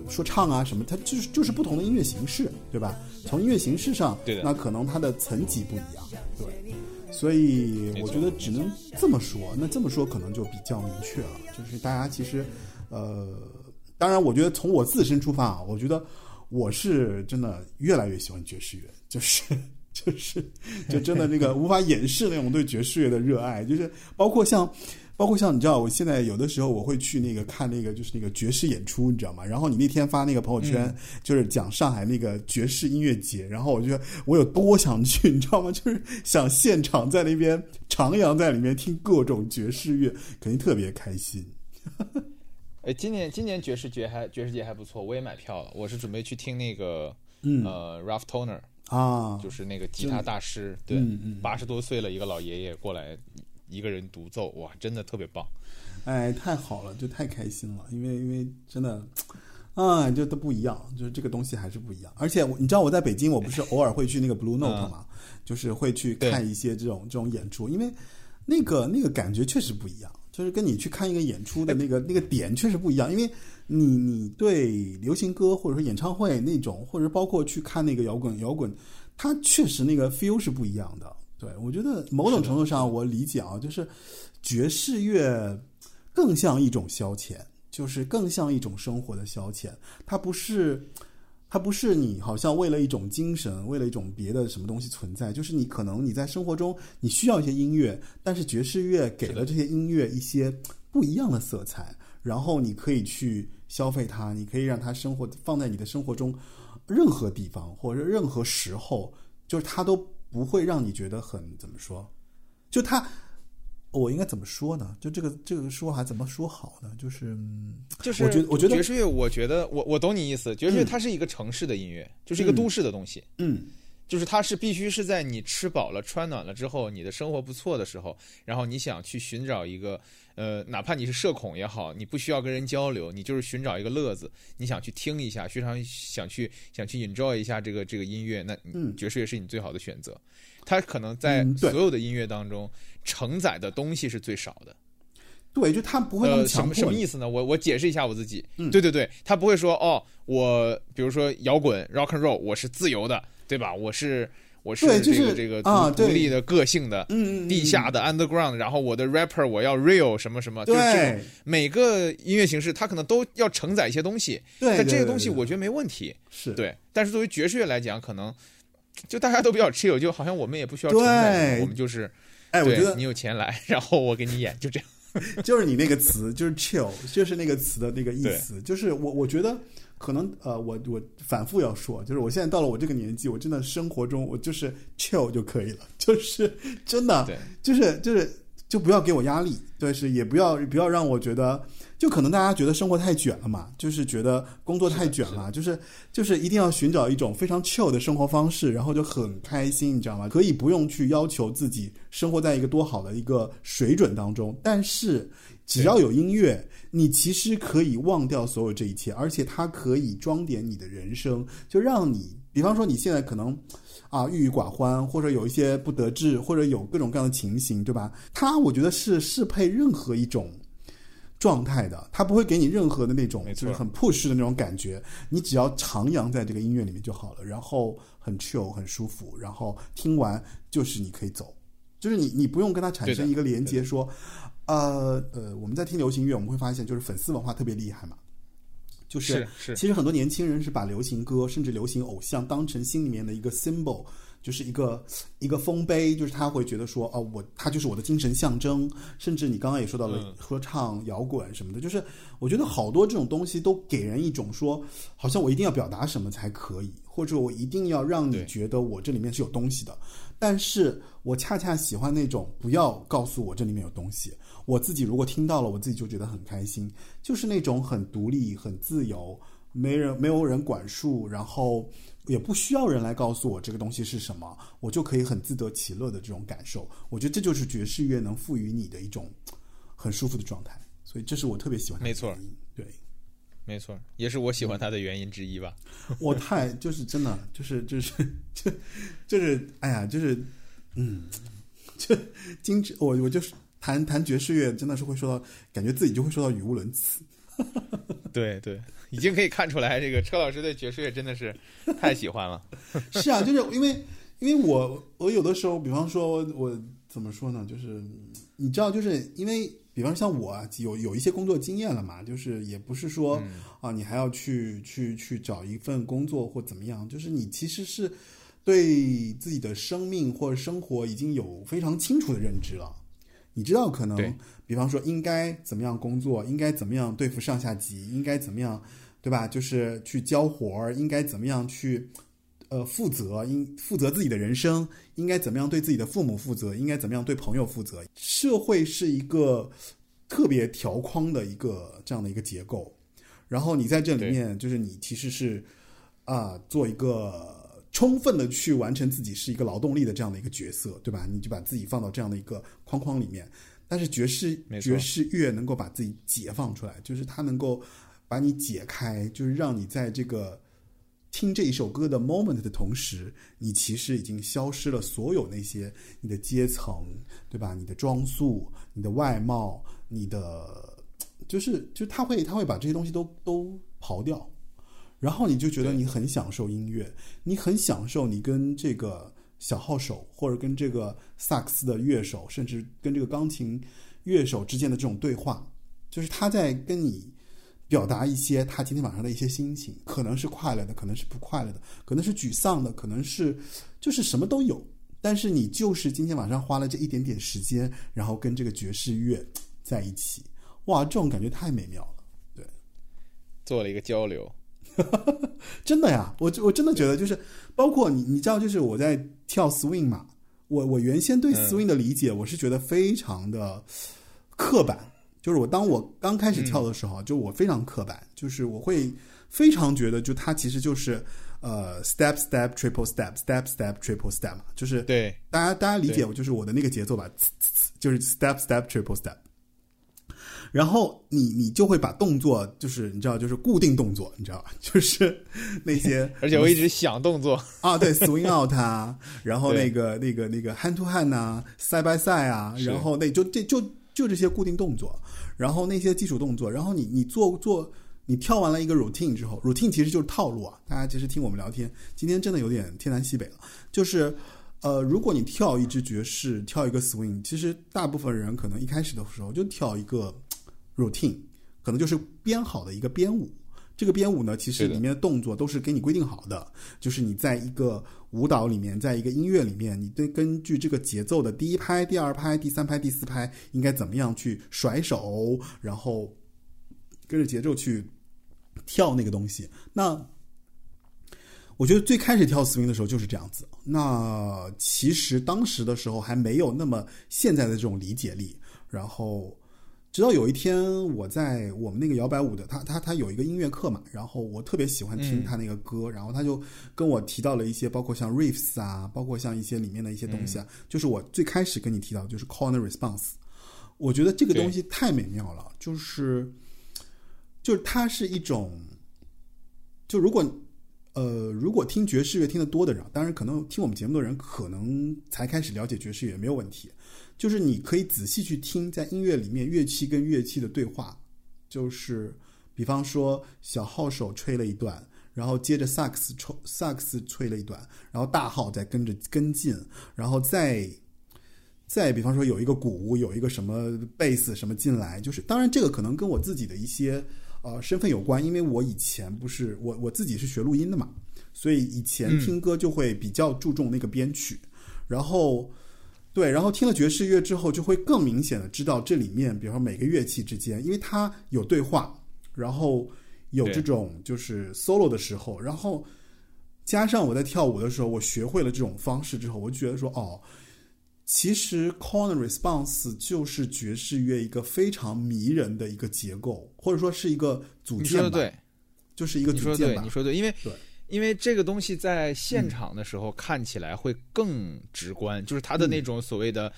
说唱啊什么，它就是就是不同的音乐形式，对吧？从音乐形式上，对那可能它的层级不一样，对。所以我觉得只能这么说，那这么说可能就比较明确了，就是大家其实，呃，当然，我觉得从我自身出发啊，我觉得我是真的越来越喜欢爵士乐，就是 就是就真的那个无法掩饰那种对爵士乐的热爱，就是包括像。包括像你知道，我现在有的时候我会去那个看那个就是那个爵士演出，你知道吗？然后你那天发那个朋友圈，就是讲上海那个爵士音乐节，然后我觉得我有多想去，你知道吗？就是想现场在那边徜徉在里面听各种爵士乐，肯定特别开心。哎，今年今年爵士节还爵士节还不错，我也买票了。我是准备去听那个、嗯呃 Ralph Toner，啊，就是那个吉他大师，对嗯嗯，八十多岁了一个老爷爷过来一个人独奏，哇，真的特别棒。哎，太好了，就太开心了，因为因为真的，啊，就都不一样，就是这个东西还是不一样。而且你知道我在北京，我不是偶尔会去那个 Blue Note 嘛，就是会去看一些这种这种演出，因为那个那个感觉确实不一样，就是跟你去看一个演出的那个那个点确实不一样，因为你你对流行歌或者说演唱会那种，或者包括去看那个摇滚摇滚，它确实那个 feel 是不一样的。对我觉得某种程度上我理解啊，就是爵士乐更像一种消遣，就是更像一种生活的消遣，它不是。它不是你好像为了一种精神，为了一种别的什么东西存在，就是你可能你在生活中你需要一些音乐，但是爵士乐给了这些音乐一些不一样的色彩，然后你可以去消费它，你可以让它生活放在你的生活中任何地方或者任何时候，就是它都不会让你觉得很怎么说，就它。我应该怎么说呢？就这个这个说还怎么说好呢？就是嗯就是我觉得我觉得爵士乐，我觉得我我懂你意思。爵士乐它是一个城市的音乐，就是一个都市的东西。嗯就是它是必须是在你吃饱了穿暖了之后，你的生活不错的时候，然后你想去寻找一个呃，哪怕你是社恐也好，你不需要跟人交流，你就是寻找一个乐子，你想去听一下，非常想去想去 enjoy 一下这个这个音乐，那嗯爵士乐是你最好的选择。它可能在所有的音乐当中承载的东西是最少的。对，就他不会那么呃，什么意思呢？我我解释一下我自己。嗯对对对，他不会说哦，我比如说摇滚 rock and roll，我是自由的，对吧？我是我是这个这个独立的个性的，嗯地下的 underground，然后我的 rapper 我要 real 什么什么，就是这对种每个音乐形式它可能都要承载一些东西，对，但这些东西我觉得没问题。是对，但是作为爵士乐来讲，可能就大家都比较 chill，就好像我们也不需要承载我们就是哎，我对觉得你有钱来，然后我给你演，就这样。就是你那个词，就是 chill，就是那个词的那个意思。就是我我觉得可能呃，我我反复要说，就是我现在到了我这个年纪，我真的生活中我就是 chill 就可以了，就是真的对，就是就是就不要给我压力，对，是也不要不要让我觉得，就可能大家觉得生活太卷了嘛，就是觉得工作太卷了，就是就是一定要寻找一种非常 chill 的生活方式，然后就很开心，你知道吗？可以不用去要求自己生活在一个多好的一个水准当中，但是只要有音乐，你其实可以忘掉所有这一切，而且它可以装点你的人生，就让你，比方说你现在可能。啊，郁郁寡欢，或者有一些不得志，或者有各种各样的情形，对吧？它我觉得是适配任何一种状态的，它不会给你任何的那种就是很 push 的那种感觉。你只要徜徉在这个音乐里面就好了，然后很 chill 很舒服，然后听完就是你可以走，就是你你不用跟它产生一个连接，说，呃呃，我们在听流行乐，我们会发现就是粉丝文化特别厉害嘛，就是其实很多年轻人是把流行歌甚至流行偶像当成心里面的一个 symbol，就是一个一个丰碑，就是他会觉得说，哦，我他就是我的精神象征。甚至你刚刚也说到了嗯合唱、摇滚什么的，就是我觉得好多这种东西都给人一种说，好像我一定要表达什么才可以，或者我一定要让你觉得我这里面是有东西的。但是我恰恰喜欢那种不要告诉我这里面有东西，我自己如果听到了，我自己就觉得很开心，就是那种很独立、很自由，没人没有人管束，然后也不需要人来告诉我这个东西是什么，我就可以很自得其乐的这种感受。我觉得这就是爵士乐能赋予你的一种很舒服的状态，所以这是我特别喜欢它的没错。对没错，也是我喜欢他的原因之一吧。我太就是真的就是就是就就是哎呀就是嗯，就精致我我就是弹弹爵士乐真的是会说到，感觉自己就会说到语无伦次。对对，已经可以看出来，这个车老师对爵士乐真的是太喜欢了。是啊，就是因为因为我我有的时候，比方说我怎么说呢，就是你知道，就是因为比方像我啊有有一些工作经验了嘛，就是也不是说、嗯啊你还要去去去找一份工作或怎么样，就是你其实是对自己的生命或者生活已经有非常清楚的认知了。你知道可能，比方说应该怎么样工作，应该怎么样对付上下级，应该怎么样，对吧？就是去交活儿，应该怎么样去呃负责，应负责自己的人生，应该怎么样对自己的父母负责，应该怎么样对朋友负责。社会是一个特别条框的一个这样的一个结构，然后你在这里面，就是你其实是啊、做一个充分的去完成自己是一个劳动力的这样的一个角色，对吧？你就把自己放到这样的一个框框里面。但是爵士爵士乐能够把自己解放出来，就是它能够把你解开，就是让你在这个听这一首歌的 moment 的同时，你其实已经消失了所有那些你的阶层，对吧？你的装束、你的外貌、你的，就是就是他会他会把这些东西都都刨掉，然后你就觉得你很享受音乐，你很享受你跟这个小号手或者跟这个萨克斯的乐手，甚至跟这个钢琴乐手之间的这种对话，就是他在跟你表达一些他今天晚上的一些心情，可能是快乐的，可能是不快乐的，可能是沮丧的，可能是就是什么都有。但是你就是今天晚上花了这一点点时间，然后跟这个爵士乐在一起，哇，这种感觉太美妙了。对做了一个交流，真的呀，我我真的觉得就是，包括你，你知道，就是我在跳 swing 嘛，我我原先对嗯 swing 的理解，我是觉得非常的刻板，就是我当我刚开始跳的时候，就我非常刻板，就是我会非常觉得，就它其实就是呃 step step triple step step step triple step 嘛，就是对大家大家理解我就是我的那个节奏吧，就是 step step triple step。然后你你就会把动作就是你知道就是固定动作，你知道吧？就是那些 而且我一直想动作，啊，对，swing out 啊，然后那个那个那个 hand to hand 啊，side by side 啊，然后那就这就就这些固定动作，然后那些基础动作，然后你你做做你跳完了一个 routine 之后，routine 其实就是套路啊。大家其实听我们聊天，今天真的有点天南西北了，就是。呃，如果你跳一支爵士，跳一个 swing，其实大部分人可能一开始的时候就跳一个 routine，可能就是编好的一个编舞。这个编舞呢，其实里面的动作都是给你规定好的，就是你在一个舞蹈里面，在一个音乐里面，你对根据这个节奏的第一拍、第二拍、第三拍、第四拍，应该怎么样去甩手，然后跟着节奏去跳那个东西。那我觉得最开始跳 swing 的时候就是这样子。那其实当时的时候还没有那么现在的这种理解力。然后直到有一天，我在我们那个摇摆舞的，他他他有一个音乐课嘛，然后我特别喜欢听他那个歌，然后他就跟我提到了一些，包括像 riffs 啊，包括像一些里面的一些东西啊，就是我最开始跟你提到就是 corner response。我觉得这个东西太美妙了，就是就是它是一种，就如果呃，如果听爵士乐听得多的人，当然可能听我们节目的人可能才开始了解爵士乐没有问题，就是你可以仔细去听在音乐里面乐器跟乐器的对话，就是比方说小号手吹了一段，然后接着萨克斯吹萨克斯吹了一段，然后大号再跟着跟进，然后再再比方说有一个鼓，有一个什么贝斯什么进来，就是当然这个可能跟我自己的一些呃身份有关，因为我以前不是我我自己是学录音的嘛，所以以前听歌就会比较注重那个编曲，然后对，然后听了爵士乐之后，就会更明显的知道这里面，比方说每个乐器之间，因为它有对话，然后有这种就是 solo 的时候，然后加上我在跳舞的时候，我学会了这种方式之后，我就觉得说哦。其实 corner response 就是爵士乐一个非常迷人的一个结构，或者说是一个组你说件吧，的对，就是一个你说的对，组件吧你。说的对，因为对因为这个东西在现场的时候看起来会更直观，就是它的那种所谓的。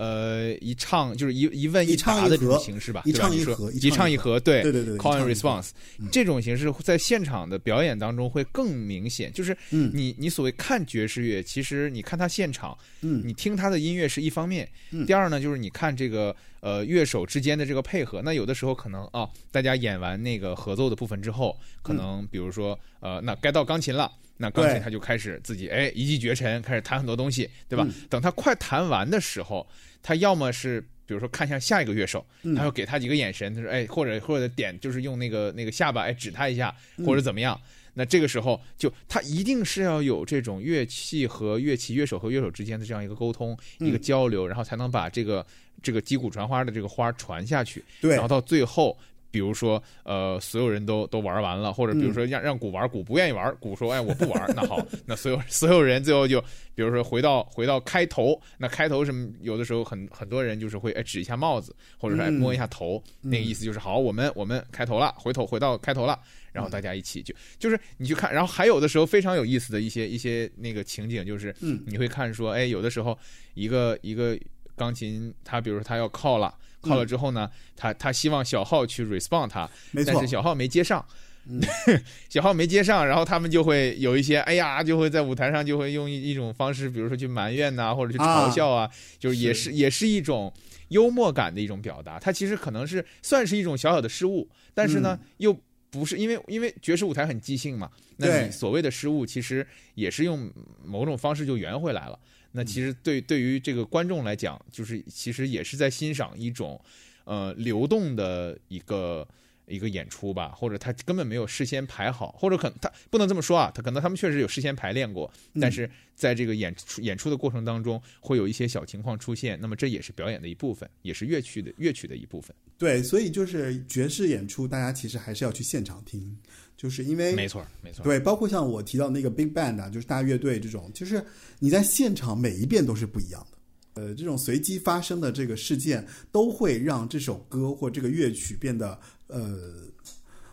呃，一唱就是一一问一答的这种形式吧，一唱一和一一唱一和对对对对，call and response 这种形式在现场的表演当中会更明显。就是嗯你你所谓看爵士乐，其实你看他现场，嗯你听他的音乐是一方面，嗯第二呢就是你看这个呃乐手之间的这个配合。那有的时候可能啊，大家演完那个合奏的部分之后，可能比如说呃，那该到钢琴了。那钢琴他就开始自己哎一骑绝尘，开始弹很多东西，对吧？嗯等他快弹完的时候，他要么是比如说看向下一个乐手，嗯他要给他几个眼神，他说哎，或者或者点就是用那个那个下巴哎指他一下，嗯或者怎么样。那这个时候就他一定是要有这种乐器和乐器、乐手和乐手之间的这样一个沟通、嗯一个交流，然后才能把这个这个击鼓传花的这个花传下去。对然后到最后比如说，呃，所有人都都玩完了，或者比如说让让鼓玩，鼓不愿意玩，鼓说，哎，我不玩，那好，那所有所有人最后就，比如说回到回到开头，那开头什么，有的时候很很多人就是会哎指一下帽子，或者说哎摸一下头，那个意思就是好，我们我们开头了，回头回到开头了，然后大家一起就就是你去看，然后还有的时候非常有意思的一些一些那个情景，就是嗯。你会看说，哎，有的时候一个一个钢琴，他比如说他要靠了。靠了之后呢，他他希望小号去 respond 他，没错。但是，小号没接上，小号没接上，然后他们就会有一些，哎呀，就会在舞台上就会用一一种方式，比如说去埋怨呐、或者去嘲笑啊，就是也是也是一种幽默感的一种表达。它其实可能是算是一种小小的失误，但是呢，又不是因为因为爵士舞台很即兴嘛，那你所谓的失误其实也是用某种方式就圆回来了。那其实对对于这个观众来讲，就是其实也是在欣赏一种呃流动的一个一个演出吧，或者他根本没有事先排好，或者可能他不能这么说啊，他可能他们确实有事先排练过，但是在这个演出演出的过程当中会有一些小情况出现，那么这也是表演的一部分，也是乐曲的乐曲的一部分。对，所以就是爵士演出，大家其实还是要去现场听，就是因为没错，没错，对，包括像我提到那个 big band 啊，就是大乐队这种，就是你在现场每一遍都是不一样的。呃，这种随机发生的这个事件，都会让这首歌或这个乐曲变得呃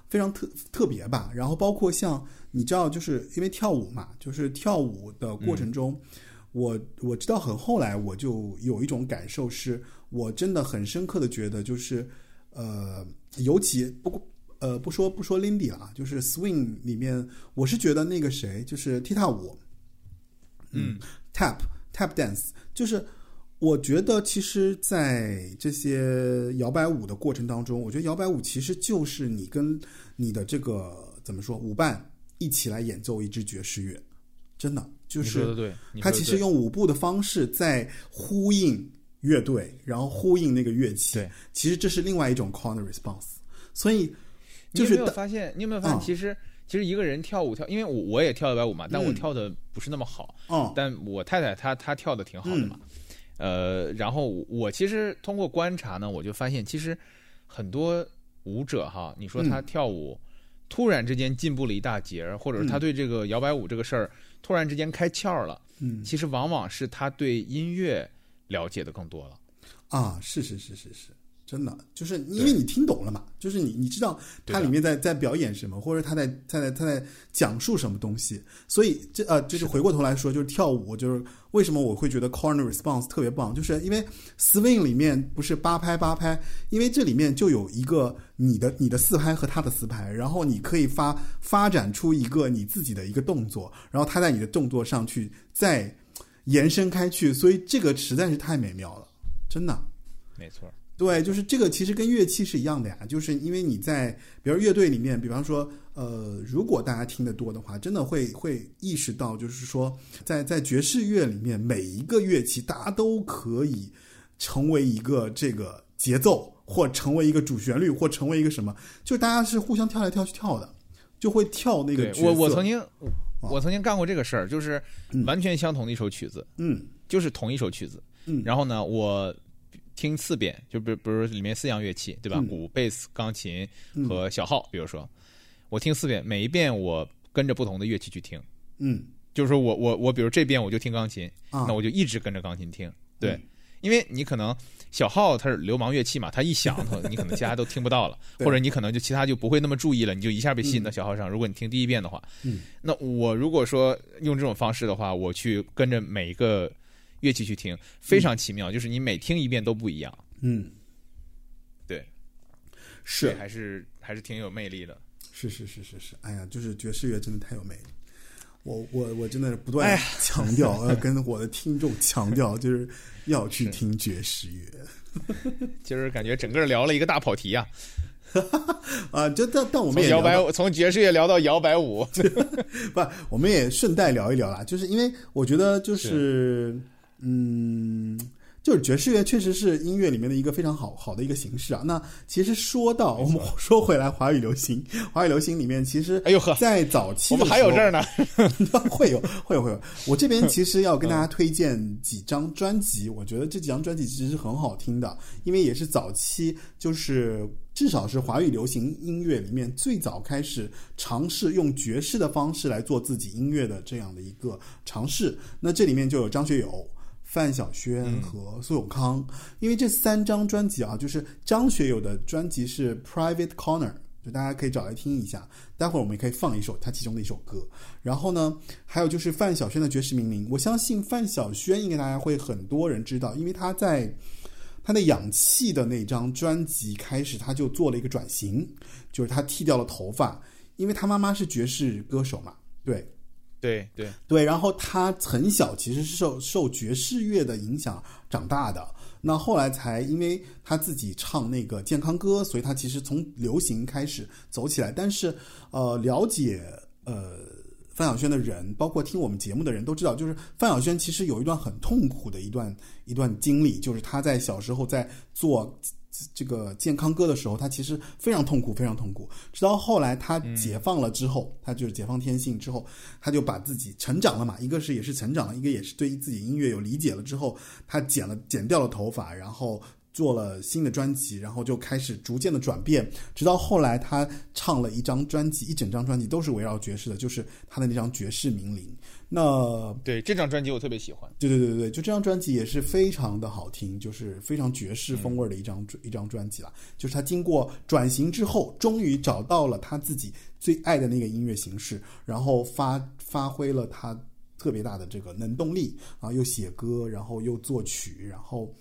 非常特特别吧。然后包括像你知道，就是因为跳舞嘛，就是跳舞的过程中，我我知道很后来我就有一种感受是，我真的很深刻的觉得，就是呃，尤其不过。呃，不说不说 Lindy 了啊，就是 Swing 里面，我是觉得那个谁，就是踢踏舞，嗯，Tap Tap Dance，就是我觉得其实，在这些摇摆舞的过程当中，我觉得摇摆舞其实就是你跟你的这个怎么说舞伴一起来演奏一支爵士乐，真的就是他其实用舞步的方式在呼应乐队，然后呼应那个乐器，对，其实这是另外一种 corner response，所以就是当没有发现？你有没有发现？啊其实、其实一个人跳舞跳，因为我我也跳摇摆舞嘛，但我嗯跳的不是那么好。嗯，但我太太她她跳的挺好的嘛。呃，然后我其实通过观察呢，我就发现其实很多舞者哈，你说他嗯跳舞、突然之间进步了一大截儿，或者是他嗯对这个摇摆舞这个事儿突然之间开窍了，嗯其实往往是他对音乐了解的更多了。啊，是是是是是，真的，就是因为你听懂了嘛，就是你你知道它里面在在表演什么，或者他在他在他在讲述什么东西，所以这呃，就是回过头来说，就是跳舞，就是为什么我会觉得 corner response 特别棒，就是因为 swing 里面不是八拍八拍，因为这里面就有一个你的你的四拍和他的四拍，然后你可以发发展出一个你自己的一个动作，然后他在你的动作上去再延伸开去，所以这个实在是太美妙了，真的。没错，对，就是这个，其实跟乐器是一样的呀。就是因为你在，比如乐队里面，比方说，呃，如果大家听得多的话，真的会会意识到，就是说，在在爵士乐里面，每一个乐器，大家都可以成为一个这个节奏，或成为一个主旋律，或成为一个什么，就大家是互相跳来跳去跳的，就会跳那个角色。我我曾经我曾经干过这个事儿，就是嗯完全相同的一首曲子，嗯就是同一首曲子，嗯然后呢，我听四遍，就比如比如里面四样乐器，对吧？嗯。鼓、贝斯、钢琴和小号，比如说，我听四遍，每一遍我跟着不同的乐器去听，嗯。就是说我我我，比如这遍我就听钢琴，啊，那我就一直跟着钢琴听，对，嗯。因为你可能小号它是流氓乐器嘛，它一响，它你可能其他都听不到了，或者你可能就其他就不会那么注意了，你就一下被吸引到小号上。如果你听第一遍的话，嗯，那我如果说用这种方式的话，我去跟着每一个乐器去听，非常奇妙，就是你每听一遍都不一样，嗯。对，是。还是还是挺有魅力的。是是是是是，哎呀，就是爵士乐真的太有魅力。我我我真的是不断强调，要跟我的听众强调，就是要去听爵士乐。就是感觉整个聊了一个大跑题啊，啊。就但但我们从也摇摆舞，从爵士乐聊到摇摆舞，不，我们也顺带聊一聊啦，就是因为我觉得就是嗯。就是爵士乐确实是音乐里面的一个非常好好的一个形式啊。那其实说到我们说回来，华语流行，华语流行里面其实，哎呦呵在早期我们还有这儿呢。会有会有会有。我这边其实要跟大家推荐几张专辑，我觉得这几张专辑其实是很好听的，因为也是早期就是至少是华语流行音乐里面最早开始尝试用爵士的方式来做自己音乐的这样的一个尝试。那这里面就有张学友。范晓萱和苏永康，因为这三张专辑啊，就是张学友的专辑是《Private Corner》，就大家可以找来听一下。待会儿我们也可以放一首他其中的一首歌。然后呢，还有就是范晓萱的《绝世名伶》，我相信范晓萱应该大家会很多人知道，因为他在他的氧气的那张专辑开始，他就做了一个转型，就是他剃掉了头发，因为他妈妈是爵士歌手嘛，对。对对对，然后他很小其实是受受爵士乐的影响长大的，那后来才因为他自己唱那个健康歌，所以他其实从流行开始走起来。但是，呃，了解呃范晓萱的人，包括听我们节目的人都知道，就是范晓萱其实有一段很痛苦的一段一段经历，就是他在小时候在做。这个健康歌的时候，他其实非常痛苦，非常痛苦。直到后来他解放了之后，他就是解放天性之后，他就把自己成长了嘛。一个是也是成长了，一个也是对于自己音乐有理解了之后，他剪了剪掉了头发，然后做了新的专辑，然后就开始逐渐的转变。直到后来他唱了一张专辑，一整张专辑都是围绕爵士的，就是他的那张《爵士名伶》。那对这张专辑我特别喜欢，对对对对对，就这张专辑也是非常的好听，就是非常爵士风味的一张一张专辑了。就是他经过转型之后，终于找到了他自己最爱的那个音乐形式，然后发发挥了他特别大的这个能动力啊，又写歌，然后又作曲，然后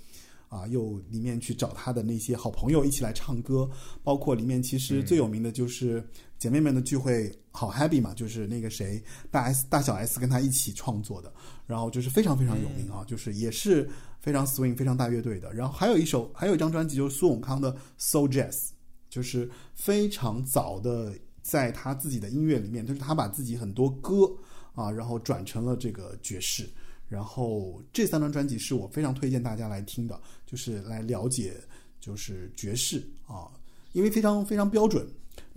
啊又里面去找他的那些好朋友一起来唱歌，包括里面其实最有名的就是姐妹们的聚会。好 happy 嘛，就是那个谁大 S 大小 S 跟他一起创作的，然后就是非常非常有名啊，就是也是非常 swing 非常大乐队的。然后还有一首，还有一张专辑就是苏永康的 Soul Jazz，就是非常早的在他自己的音乐里面，就是他把自己很多歌啊，然后转成了这个爵士。然后这三张专辑是我非常推荐大家来听的，就是来了解就是爵士啊，因为非常非常标准。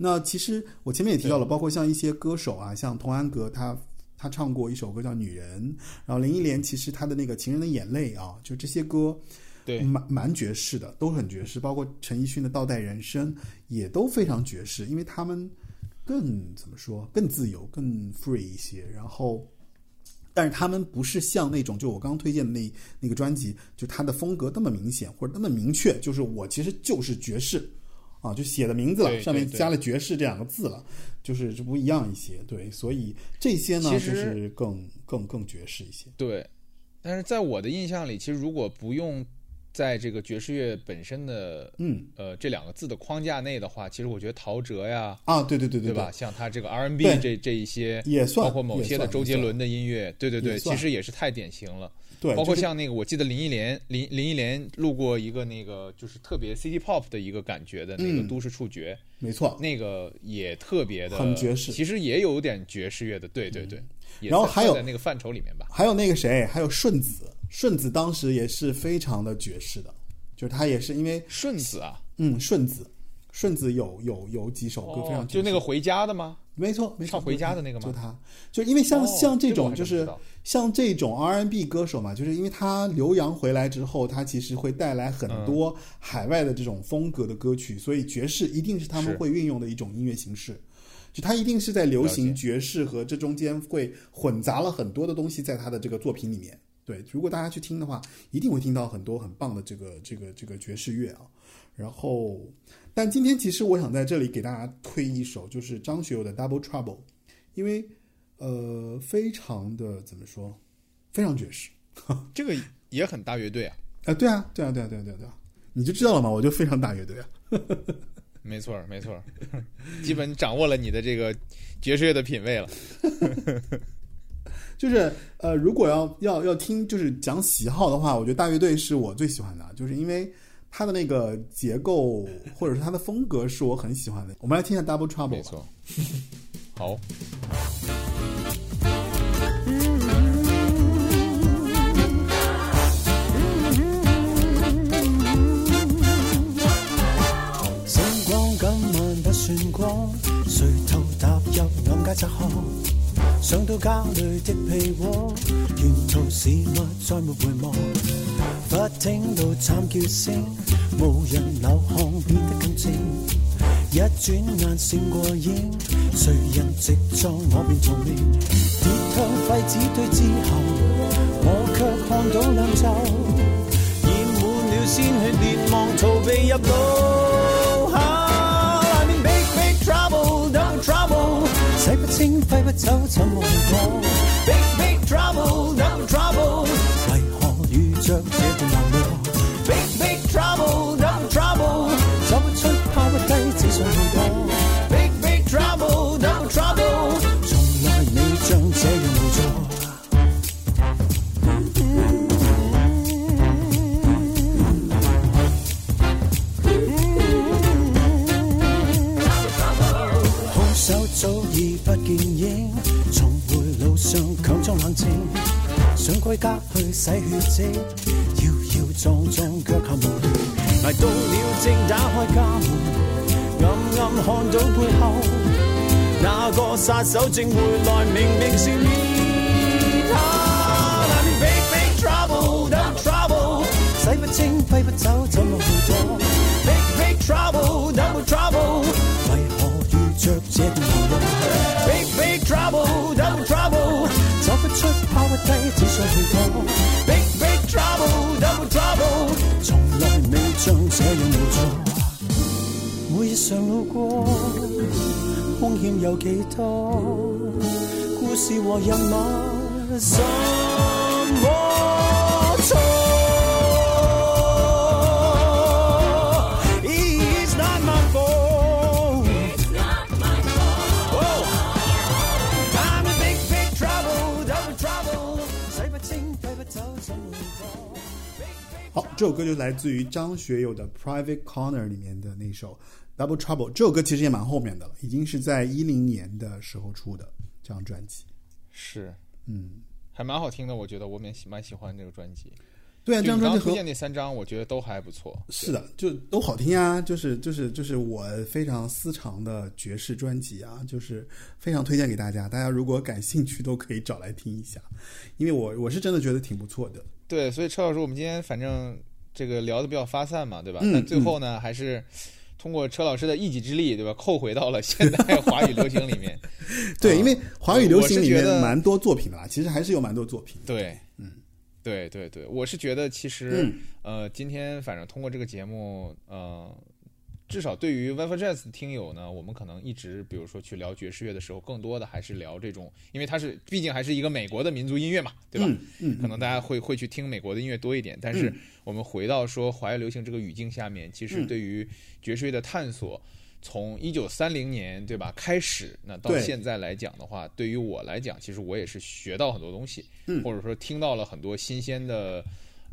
那其实我前面也提到了，包括像一些歌手啊，像童安格，他他唱过一首歌叫《女人》，然后林忆莲其实她的那个《情人的眼泪》啊，就这些歌，对，蛮蛮爵士的，都很爵士。包括陈奕迅的《倒带人生》也都非常爵士，因为他们更怎么说，更自由、更 free 一些。然后，但是他们不是像那种就我刚刚推荐的那那个专辑，就他的风格那么明显或者那么明确，就是我其实就是爵士。啊，就写的名字了，上面加了爵士这两个字了，就是这不一样一些，对，所以这些呢就是更更更爵士一些。对，但是在我的印象里，其实如果不用在这个爵士乐本身的嗯呃这两个字的框架内的话，其实我觉得陶喆呀啊，对对对对吧，像他这个 R&B 这这一些也算包括某些的周杰伦的音乐，对对对，其实也是太典型了。对，包括像那个，我记得林忆莲林林忆莲录过一个那个就是特别 City Pop 的一个感觉的那个嗯都市触觉，没错，那个也特别的很爵士嗯其实也有点爵士乐的，对对对。然后还有在那个范畴里面吧。还有那个谁，还有顺子，顺子当时也是非常的爵士的，就是他也是因为顺子啊，嗯顺子，顺子有有有几首歌非常哦、就那个回家的吗？没错，没错，唱回家的那个吗就他，就因为像、哦像这种就是像这种 R&B 歌手嘛，就是因为他留洋回来之后，他其实会带来很多海外的这种风格的歌曲，所以爵士一定是他们会运用的一种音乐形式。就他一定是在流行爵士和这中间会混杂了很多的东西在他的这个作品里面。对，如果大家去听的话，一定会听到很多很棒的这个这个这个爵士乐啊。然后，但今天其实我想在这里给大家推一首，就是张学友的《Double Trouble》，因为呃，非常的怎么说，非常爵士 这个也很大乐队啊，啊、对啊，对啊，对啊，对啊，对啊，对啊，你就知道了嘛，我就非常大乐队啊。没错儿没错儿，基本掌握了你的这个爵士乐的品味了。就是呃，如果要要要听，就是讲喜好的话，我觉得大乐队是我最喜欢的，就是因为它的那个结构或者是它的风格是我很喜欢的。我们来听一下 Double Trouble 吧。没错，好，星光今晚不算光，垂頭踏入暗街窄巷，想到家里的被窝，沿途事物再沒回望，不聽到慘叫聲，無人流汗變得更静。一轉眼閃過影，誰人直撞我便逃命，跌向废纸堆之後，我卻看到两袖，染滿了鲜血，連忙逃避入腦。啊 I'm in big big trouble, double trouble，洗不清揮不走，怎麼講？Big big trouble, no trouble 上強裝冷靜，想歸家去洗血跡，搖搖撞撞腳下無力，捱到了正打開家門，暗暗看到背後那個殺手正回來，明明是他。i'm big big trouble, double trouble，洗不清揮不走，怎麼去躲？Big big trouble, double trouble，為何遇着這段難路？Big big trouble, 只想去躲。Big big trouble, double trouble，从来未像这样无助。每日常路过，风险有几多？故事和人物什么错这首歌就来自于张学友的《Private Corner》里面的那首《Double Trouble》。这首歌其实也蛮后面的了，已经是在一零年的时候出的这张专辑。是嗯，还蛮好听的，我觉得我蛮喜蛮喜欢这个专辑。对啊，这张专辑和推荐那三张，我觉得都还不错。是的，就都好听啊，就是就是就是我非常私藏的爵士专辑啊，就是非常推荐给大家。大家如果感兴趣，都可以找来听一下，因为我我是真的觉得挺不错的。对，所以车老师，我们今天反正这个聊的比较发散嘛，对吧？嗯但最后呢，还是通过车老师的一己之力，对吧？扣回到了现代华语流行里面。对，啊因为华语流行里面蛮多作品的啦，其实还是有蛮多作品。对，嗯，对对对，我是觉得其实、嗯呃，今天反正通过这个节目，呃，至少对于 w i f i Jazz 的听友呢，我们可能一直比如说去聊爵士乐的时候，更多的还是聊这种，因为它是毕竟还是一个美国的民族音乐嘛，对吧？嗯嗯可能大家会会去听美国的音乐多一点，但是嗯我们回到说华语流行这个语境下面，其实嗯对于爵士乐的探索。从一九三零年对吧开始，那到现在来讲的话，对于我来讲，其实我也是学到很多东西，嗯或者说听到了很多新鲜的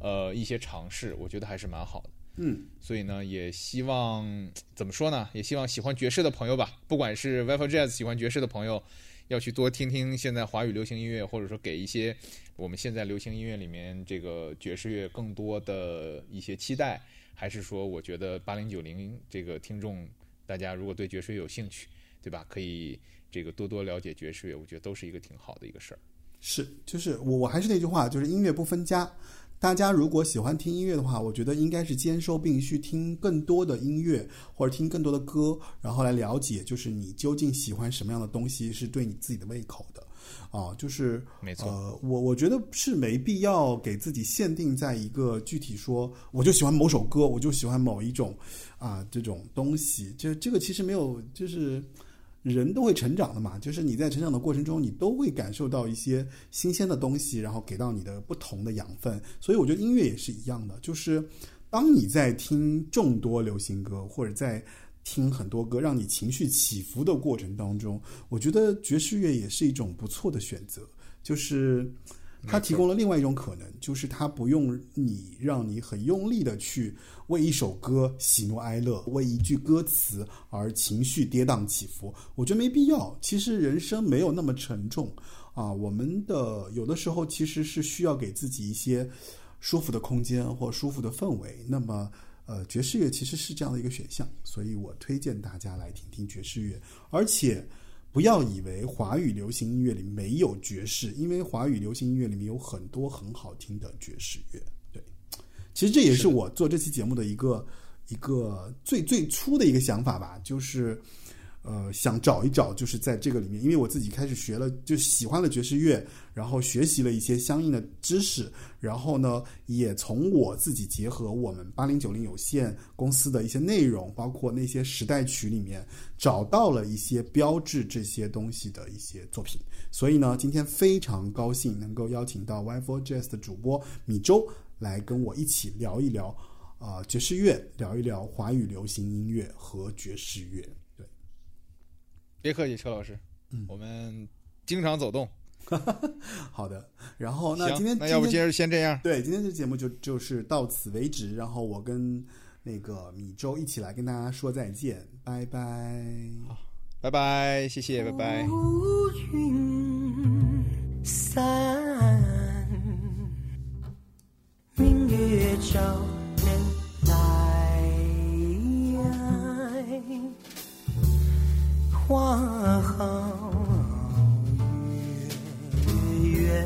呃一些尝试，我觉得还是蛮好的。嗯，所以呢，也希望怎么说呢？也希望喜欢爵士的朋友吧，不管是 w i f i Jazz 喜欢爵士的朋友，要去多听听现在华语流行音乐，或者说给一些我们现在流行音乐里面这个爵士乐更多的一些期待，还是说，我觉得八零九零这个听众，大家如果对爵士乐有兴趣，对吧？可以这个多多了解爵士乐，我觉得都是一个挺好的一个事儿。是，就是我我还是那句话，就是音乐不分家。大家如果喜欢听音乐的话，我觉得应该是兼收并蓄，听更多的音乐或者听更多的歌，然后来了解，就是你究竟喜欢什么样的东西是对你自己的胃口的。啊，就是没错呃，我我觉得是没必要给自己限定在一个具体说，我就喜欢某首歌，我就喜欢某一种啊这种东西，这这个其实没有，就是人都会成长的嘛，就是你在成长的过程中，你都会感受到一些新鲜的东西，然后给到你的不同的养分。所以我觉得音乐也是一样的，就是当你在听众多流行歌，或者在听很多歌，让你情绪起伏的过程当中，我觉得爵士乐也是一种不错的选择，就是。它提供了另外一种可能，就是它不用你让你很用力的去为一首歌喜怒哀乐，为一句歌词而情绪跌宕起伏。我觉得没必要。其实人生没有那么沉重啊，我们的有的时候其实是需要给自己一些舒服的空间或舒服的氛围。那么，呃，爵士乐其实是这样的一个选项，所以我推荐大家来听听爵士乐，而且。不要以为华语流行音乐里没有爵士，因为华语流行音乐里面有很多很好听的爵士乐。对，其实这也是我做这期节目的一个一个最最初的一个想法吧，就是呃想找一找，就是在这个里面，因为我自己开始学了，就喜欢了爵士乐，然后学习了一些相应的知识，然后呢，也从我自己结合我们八零九零有限公司的一些内容，包括那些时代曲里面，找到了一些标志这些东西的一些作品。所以呢，今天非常高兴能够邀请到 y f o Jazz 的主播米周来跟我一起聊一聊啊、爵士乐，聊一聊华语流行音乐和爵士乐。对，别客气，车老师，嗯我们经常走动。好的。然后那今天，那要不今儿先这样。对，今天这节目就就是到此为止。然后我跟那个米粥一起来跟大家说再见，拜拜。好拜拜，谢谢，拜拜。乌云散，明月照人来，花好月圆，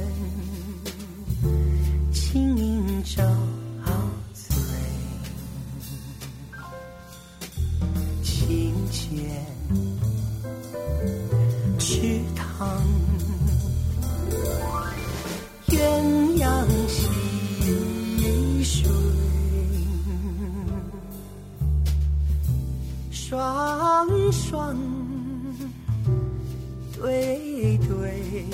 轻盈照醉，清浅。池塘，鸳鸯戏水，双双对对，